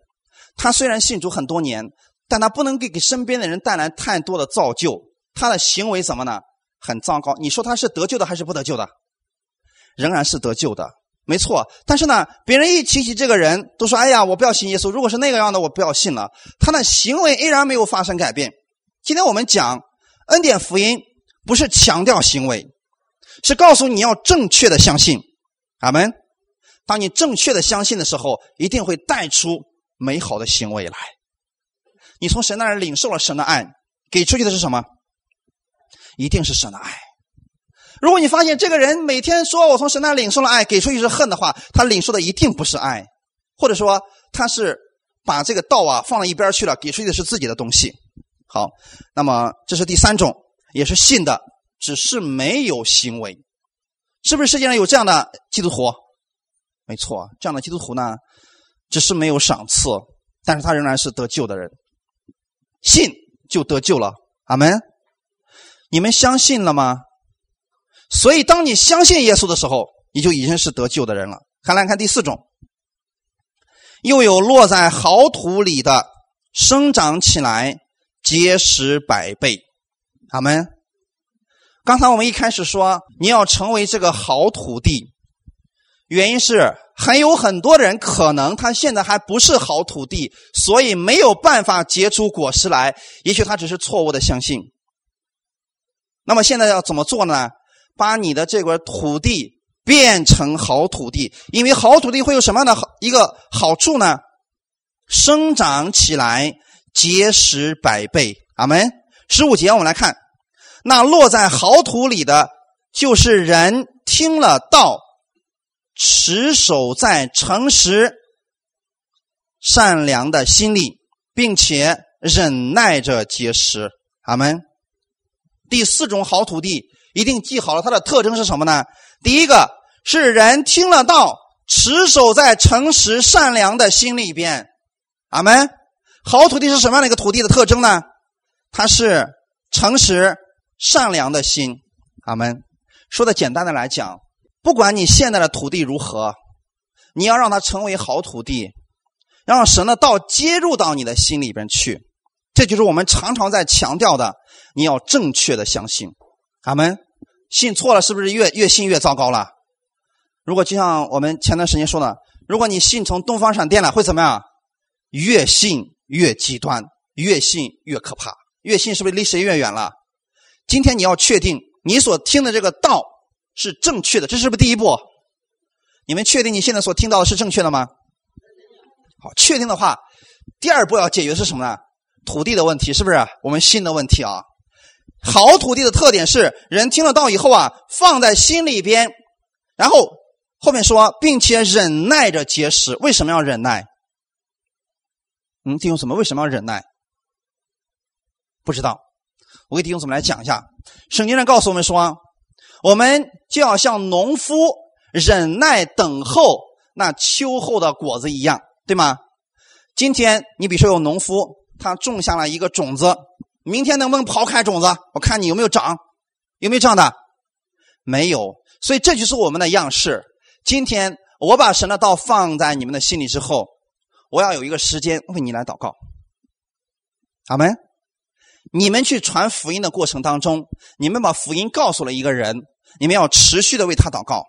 他虽然信主很多年，但他不能给给身边的人带来太多的造就。他的行为怎么呢？很糟糕。你说他是得救的还是不得救的？仍然是得救的。没错，但是呢，别人一提起这个人，都说：“哎呀，我不要信耶稣。如果是那个样的，我不要信了。”他的行为依然没有发生改变。今天我们讲恩典福音，不是强调行为，是告诉你要正确的相信。阿门。当你正确的相信的时候，一定会带出美好的行为来。你从神那儿领受了神的爱，给出去的是什么？一定是神的爱。如果你发现这个人每天说我从神那领受了爱，给出去是恨的话，他领受的一定不是爱，或者说他是把这个道啊放到一边去了，给出去的是自己的东西。好，那么这是第三种，也是信的，只是没有行为，是不是世界上有这样的基督徒？没错，这样的基督徒呢，只是没有赏赐，但是他仍然是得救的人，信就得救了。阿门。你们相信了吗？所以，当你相信耶稣的时候，你就已经是得救的人了。看来看第四种，又有落在好土里的，生长起来结实百倍。阿门。刚才我们一开始说，你要成为这个好土地，原因是还有很多人可能他现在还不是好土地，所以没有办法结出果实来。也许他只是错误的相信。那么现在要怎么做呢？把你的这块土地变成好土地，因为好土地会有什么样的好一个好处呢？生长起来结实百倍。阿门。十五节我们来看，那落在好土里的，就是人听了道，持守在诚实、善良的心里，并且忍耐着结实。阿门。第四种好土地，一定记好了，它的特征是什么呢？第一个是人听了道，持守在诚实善良的心里边。阿门。好土地是什么样的一个土地的特征呢？它是诚实善良的心。阿门。说的简单的来讲，不管你现在的土地如何，你要让它成为好土地，让神的道接入到你的心里边去。这就是我们常常在强调的。你要正确的相信，阿门。信错了，是不是越越信越糟糕了？如果就像我们前段时间说的，如果你信从东方闪电了，会怎么样？越信越极端，越信越可怕，越信是不是离谁越远了？今天你要确定你所听的这个道是正确的，这是不是第一步？你们确定你现在所听到的是正确的吗？好，确定的话，第二步要解决是什么呢？土地的问题，是不是我们信的问题啊？好土地的特点是，人听了道以后啊，放在心里边，然后后面说，并且忍耐着结实。为什么要忍耐？嗯，弟兄姊妹，为什么要忍耐？不知道。我给弟兄姊妹来讲一下。圣经上告诉我们说，我们就要像农夫忍耐等候那秋后的果子一样，对吗？今天你比如说有农夫，他种下了一个种子。明天能不能刨开种子？我看你有没有长，有没有这样的？没有，所以这就是我们的样式。今天我把神的道放在你们的心里之后，我要有一个时间为你来祷告。阿门。你们去传福音的过程当中，你们把福音告诉了一个人，你们要持续的为他祷告。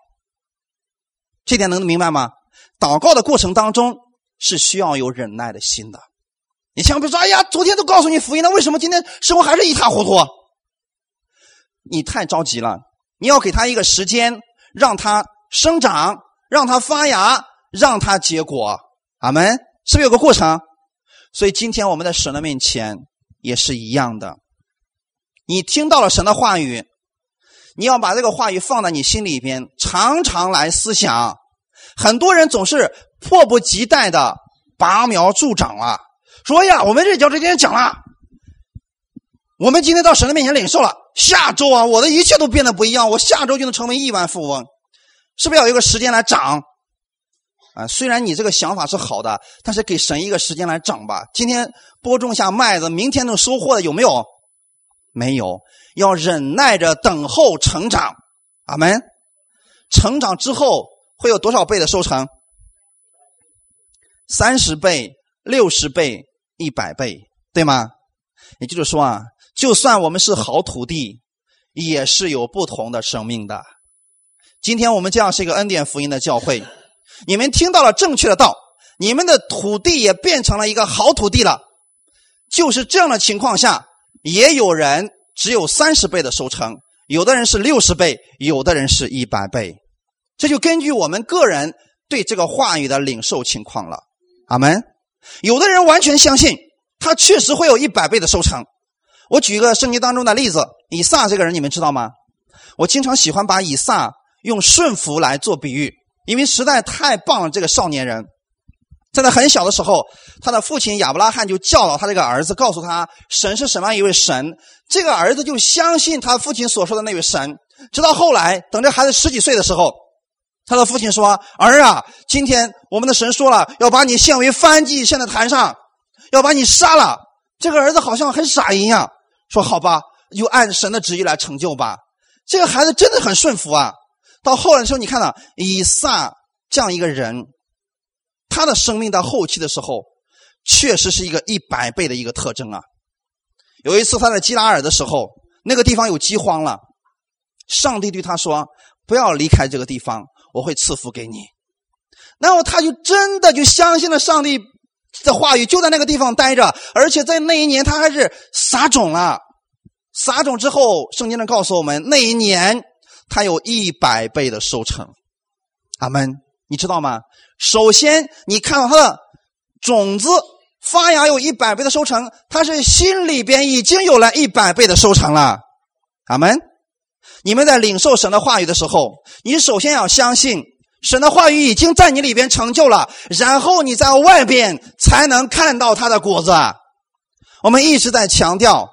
这点能明白吗？祷告的过程当中是需要有忍耐的心的。你千万别说：“哎呀，昨天都告诉你福音了，为什么今天生活还是一塌糊涂？”你太着急了。你要给他一个时间，让他生长，让他发芽，让他结果。阿门。是不是有个过程？所以今天我们在神的面前也是一样的。你听到了神的话语，你要把这个话语放在你心里边，常常来思想。很多人总是迫不及待的拔苗助长啊。说呀，我们这教这天讲了，我们今天到神的面前领受了。下周啊，我的一切都变得不一样，我下周就能成为亿万富翁，是不是要有一个时间来长？啊，虽然你这个想法是好的，但是给神一个时间来长吧。今天播种下麦子，明天能收获的有没有？没有，要忍耐着等候成长。阿门。成长之后会有多少倍的收成？三十倍、六十倍。一百倍，对吗？也就是说啊，就算我们是好土地，也是有不同的生命的。今天我们这样是一个恩典福音的教会，你们听到了正确的道，你们的土地也变成了一个好土地了。就是这样的情况下，也有人只有三十倍的收成，有的人是六十倍，有的人是一百倍。这就根据我们个人对这个话语的领受情况了。阿门。有的人完全相信，他确实会有一百倍的收成。我举一个圣经当中的例子，以撒这个人，你们知道吗？我经常喜欢把以撒用顺服来做比喻，因为实在太棒了。这个少年人，在他很小的时候，他的父亲亚伯拉罕就教导他这个儿子，告诉他神是什么样一位神。这个儿子就相信他父亲所说的那位神。直到后来，等这孩子十几岁的时候。他的父亲说：“儿啊，今天我们的神说了，要把你献为燔祭，献在坛上，要把你杀了。”这个儿子好像很傻一样，说：“好吧，就按神的旨意来成就吧。”这个孩子真的很顺服啊。到后来的时候，你看到以撒这样一个人，他的生命到后期的时候，确实是一个一百倍的一个特征啊。有一次他在基拉尔的时候，那个地方有饥荒了，上帝对他说：“不要离开这个地方。”我会赐福给你。然后他就真的就相信了上帝的话语，就在那个地方待着，而且在那一年他还是撒种了。撒种之后，圣经上告诉我们，那一年他有一百倍的收成。阿门，你知道吗？首先，你看到他的种子发芽有一百倍的收成，他是心里边已经有了一百倍的收成了。阿门。你们在领受神的话语的时候，你首先要相信神的话语已经在你里边成就了，然后你在外边才能看到它的果子。我们一直在强调，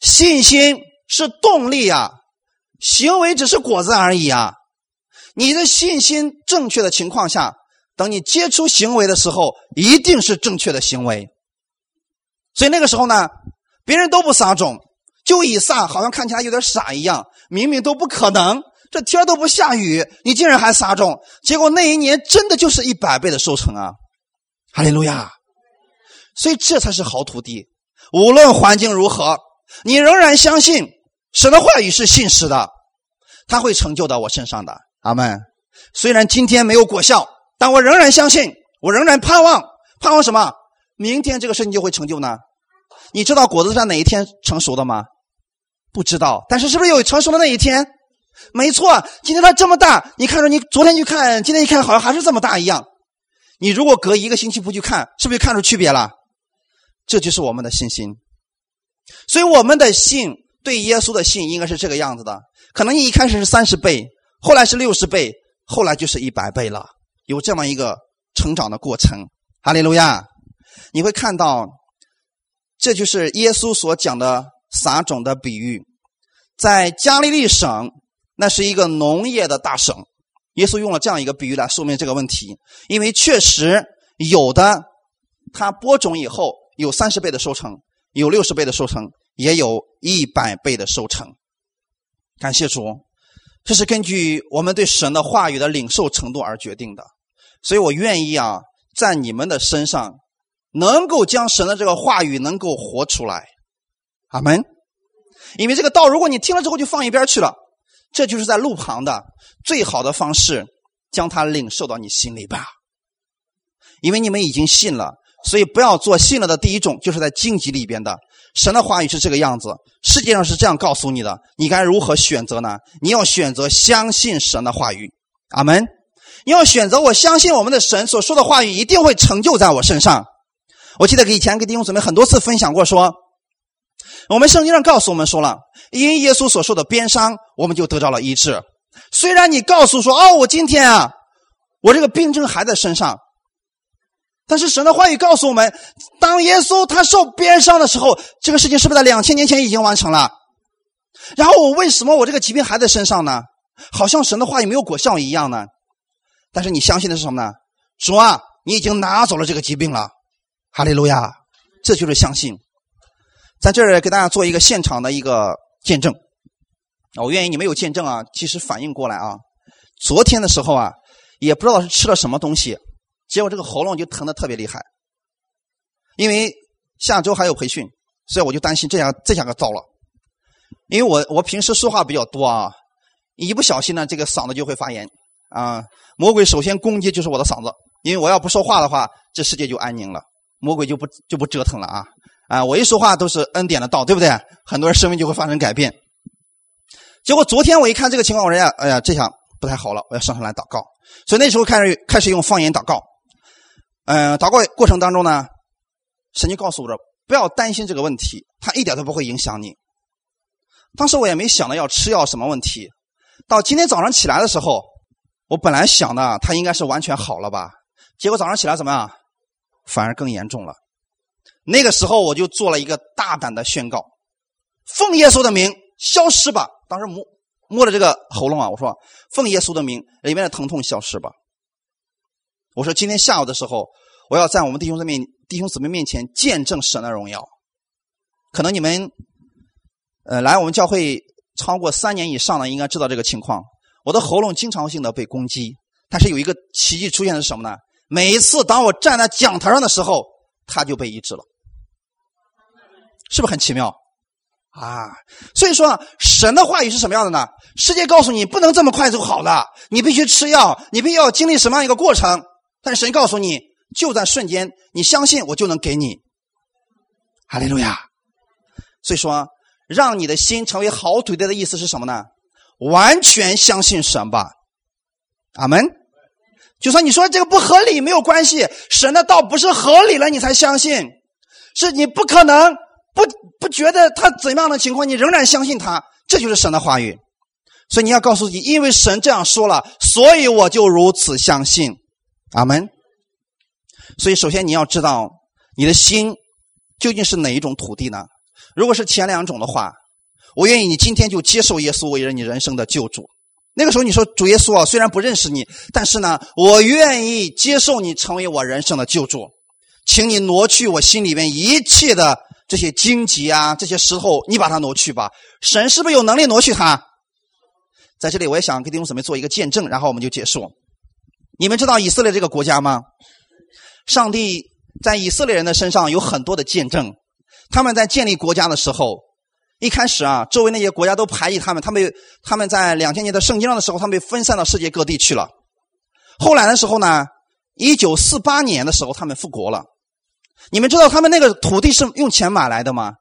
信心是动力啊，行为只是果子而已啊。你的信心正确的情况下，等你接触行为的时候，一定是正确的行为。所以那个时候呢，别人都不撒种。就以撒好像看起来有点傻一样，明明都不可能，这天都不下雨，你竟然还撒种，结果那一年真的就是一百倍的收成啊！哈利路亚！所以这才是好土地。无论环境如何，你仍然相信神的话语是信实的，他会成就到我身上的。阿门。虽然今天没有果效，但我仍然相信，我仍然盼望，盼望什么？明天这个事情就会成就呢？你知道果子在哪一天成熟的吗？不知道，但是是不是有成熟的那一天？没错，今天它这么大，你看着你昨天去看，今天一看好像还是这么大一样。你如果隔一个星期不去看，是不是就看出区别了？这就是我们的信心。所以我们的信对耶稣的信应该是这个样子的。可能你一开始是三十倍，后来是六十倍，后来就是一百倍了，有这么一个成长的过程。哈利路亚！你会看到，这就是耶稣所讲的。撒种的比喻，在加利利省，那是一个农业的大省。耶稣用了这样一个比喻来说明这个问题，因为确实有的，他播种以后有三十倍的收成，有六十倍的收成，也有一百倍的收成。感谢主，这是根据我们对神的话语的领受程度而决定的。所以我愿意啊，在你们的身上，能够将神的这个话语能够活出来。阿门。因为这个道，如果你听了之后就放一边去了，这就是在路旁的最好的方式，将它领受到你心里吧。因为你们已经信了，所以不要做信了的第一种，就是在荆棘里边的。神的话语是这个样子，世界上是这样告诉你的，你该如何选择呢？你要选择相信神的话语。阿门。你要选择，我相信我们的神所说的话语一定会成就在我身上。我记得给以前跟弟兄姊妹很多次分享过说。我们圣经上告诉我们说了，因耶稣所受的鞭伤，我们就得到了医治。虽然你告诉说，哦，我今天啊，我这个病症还在身上，但是神的话语告诉我们，当耶稣他受鞭伤的时候，这个事情是不是在两千年前已经完成了？然后我为什么我这个疾病还在身上呢？好像神的话语没有果效一样呢？但是你相信的是什么呢？主啊，你已经拿走了这个疾病了，哈利路亚！这就是相信。在这儿给大家做一个现场的一个见证，我愿意你没有见证啊，及时反应过来啊。昨天的时候啊，也不知道是吃了什么东西，结果这个喉咙就疼的特别厉害。因为下周还有培训，所以我就担心这下这下可糟了。因为我我平时说话比较多啊，一不小心呢，这个嗓子就会发炎啊。魔鬼首先攻击就是我的嗓子，因为我要不说话的话，这世界就安宁了，魔鬼就不就不折腾了啊。啊，我一说话都是恩典的道，对不对？很多人生命就会发生改变。结果昨天我一看这个情况，我说呀，哎呀，这下不太好了，我要上上来祷告。所以那时候开始开始用方言祷告。嗯，祷告过程当中呢，神就告诉我说，不要担心这个问题，它一点都不会影响你。当时我也没想到要吃药什么问题。到今天早上起来的时候，我本来想的他应该是完全好了吧，结果早上起来怎么样？反而更严重了。那个时候我就做了一个大胆的宣告：奉耶稣的名消失吧！当时摸摸着这个喉咙啊，我说：“奉耶稣的名，里面的疼痛消失吧！”我说：“今天下午的时候，我要在我们弟兄姊妹弟兄姊妹面前见证神的荣耀。可能你们呃来我们教会超过三年以上的，应该知道这个情况。我的喉咙经常性的被攻击，但是有一个奇迹出现的是什么呢？每一次当我站在讲台上的时候，它就被医治了。”是不是很奇妙？啊，所以说，神的话语是什么样的呢？世界告诉你不能这么快就好了，你必须吃药，你必须要经历什么样一个过程？但神告诉你，就在瞬间，你相信我就能给你。哈利路亚。所以说，让你的心成为好土地的意思是什么呢？完全相信神吧。阿门。就算你说这个不合理，没有关系，神的道不是合理了，你才相信，是你不可能。不不觉得他怎样的情况，你仍然相信他，这就是神的话语。所以你要告诉自己，因为神这样说了，所以我就如此相信。阿门。所以首先你要知道，你的心究竟是哪一种土地呢？如果是前两种的话，我愿意你今天就接受耶稣为人你人生的救主。那个时候你说主耶稣啊，虽然不认识你，但是呢，我愿意接受你成为我人生的救主，请你挪去我心里面一切的。这些荆棘啊，这些石头，你把它挪去吧。神是不是有能力挪去它？在这里，我也想给弟兄姊妹做一个见证，然后我们就结束。你们知道以色列这个国家吗？上帝在以色列人的身上有很多的见证。他们在建立国家的时候，一开始啊，周围那些国家都排挤他们。他们他们在两千年的圣经上的时候，他们被分散到世界各地去了。后来的时候呢，一九四八年的时候，他们复国了。你们知道他们那个土地是用钱买来的吗？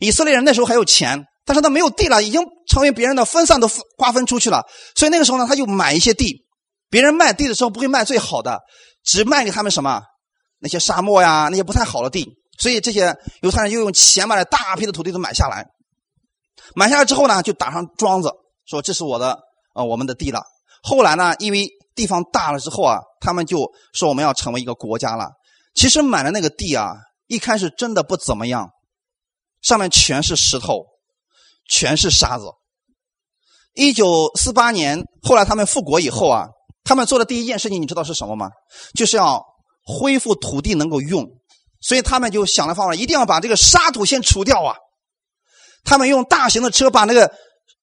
以色列人那时候还有钱，但是他没有地了，已经成为别人的分散都瓜分出去了。所以那个时候呢，他就买一些地。别人卖地的时候不会卖最好的，只卖给他们什么那些沙漠呀，那些不太好的地。所以这些犹太人又用钱把大批的土地都买下来。买下来之后呢，就打上桩子，说这是我的呃我们的地了。后来呢，因为地方大了之后啊，他们就说我们要成为一个国家了。其实买的那个地啊，一开始真的不怎么样，上面全是石头，全是沙子。一九四八年，后来他们复国以后啊，他们做的第一件事情，你知道是什么吗？就是要恢复土地能够用，所以他们就想了方法，一定要把这个沙土先除掉啊。他们用大型的车把那个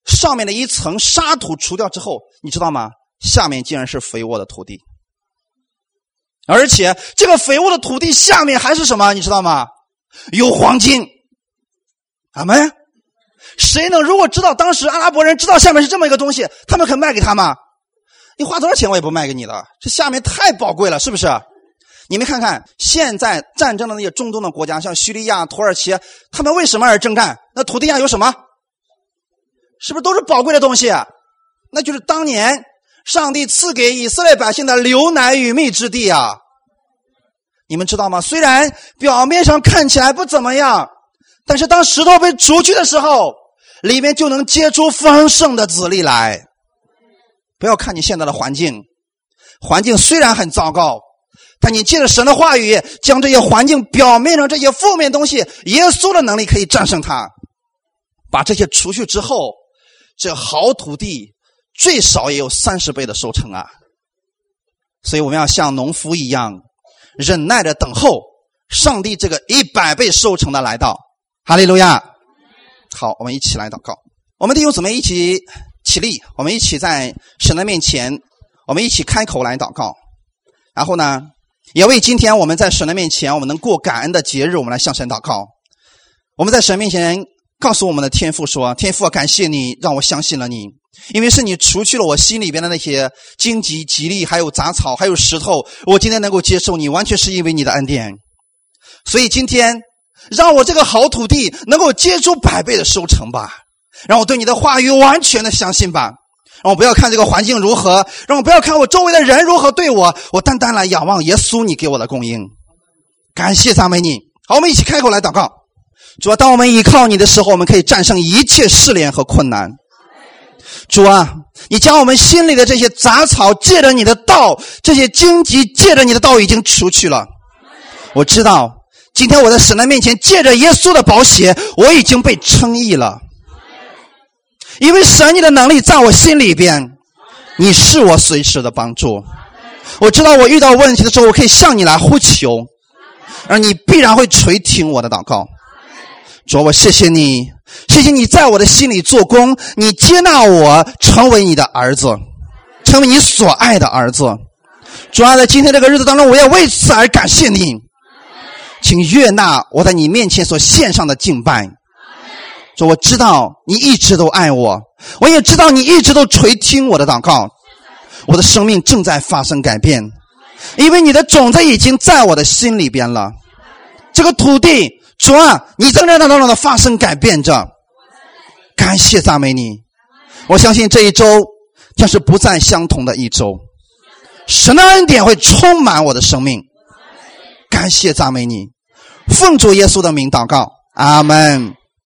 上面的一层沙土除掉之后，你知道吗？下面竟然是肥沃的土地。而且这个肥沃的土地下面还是什么？你知道吗？有黄金。阿门。谁能如果知道当时阿拉伯人知道下面是这么一个东西，他们肯卖给他吗？你花多少钱我也不卖给你的。这下面太宝贵了，是不是？你们看看现在战争的那些中东的国家，像叙利亚、土耳其，他们为什么而征战？那土地上有什么？是不是都是宝贵的东西？那就是当年。上帝赐给以色列百姓的流奶与蜜之地啊！你们知道吗？虽然表面上看起来不怎么样，但是当石头被除去的时候，里面就能结出丰盛的籽粒来。不要看你现在的环境，环境虽然很糟糕，但你借着神的话语，将这些环境表面上这些负面东西，耶稣的能力可以战胜它，把这些除去之后，这好土地。最少也有三十倍的收成啊！所以我们要像农夫一样，忍耐的等候上帝这个一百倍收成的来到。哈利路亚！好，我们一起来祷告。我们弟兄姊妹一起起立，我们一起在神的面前，我们一起开口来祷告。然后呢，也为今天我们在神的面前，我们能过感恩的节日，我们来向神祷告。我们在神面前告诉我们的天父说：“天父，感谢你让我相信了你。”因为是你除去了我心里边的那些荆棘、棘藜，还有杂草，还有石头，我今天能够接受你，完全是因为你的恩典。所以今天，让我这个好土地能够结出百倍的收成吧，让我对你的话语完全的相信吧，让我不要看这个环境如何，让我不要看我周围的人如何对我，我单单来仰望耶稣你给我的供应。感谢赞美你，好，我们一起开口来祷告。主啊，当我们依靠你的时候，我们可以战胜一切试炼和困难。主啊，你将我们心里的这些杂草，借着你的道，这些荆棘，借着你的道已经除去了。我知道，今天我在神的面前，借着耶稣的宝血，我已经被称义了。因为神你的能力在我心里边，你是我随时的帮助。我知道我遇到问题的时候，我可以向你来呼求，而你必然会垂听我的祷告。主，我谢谢你。谢谢你在我的心里做工，你接纳我成为你的儿子，成为你所爱的儿子。主要在今天这个日子当中，我也为此而感谢你，请悦纳我在你面前所献上的敬拜。说我知道你一直都爱我，我也知道你一直都垂听我的祷告。我的生命正在发生改变，因为你的种子已经在我的心里边了。这个土地，主啊，你正在当中的发生改变着。感谢赞美你，我相信这一周将是不再相同的一周。神的恩典会充满我的生命。感谢赞美你，奉主耶稣的名祷告，阿门。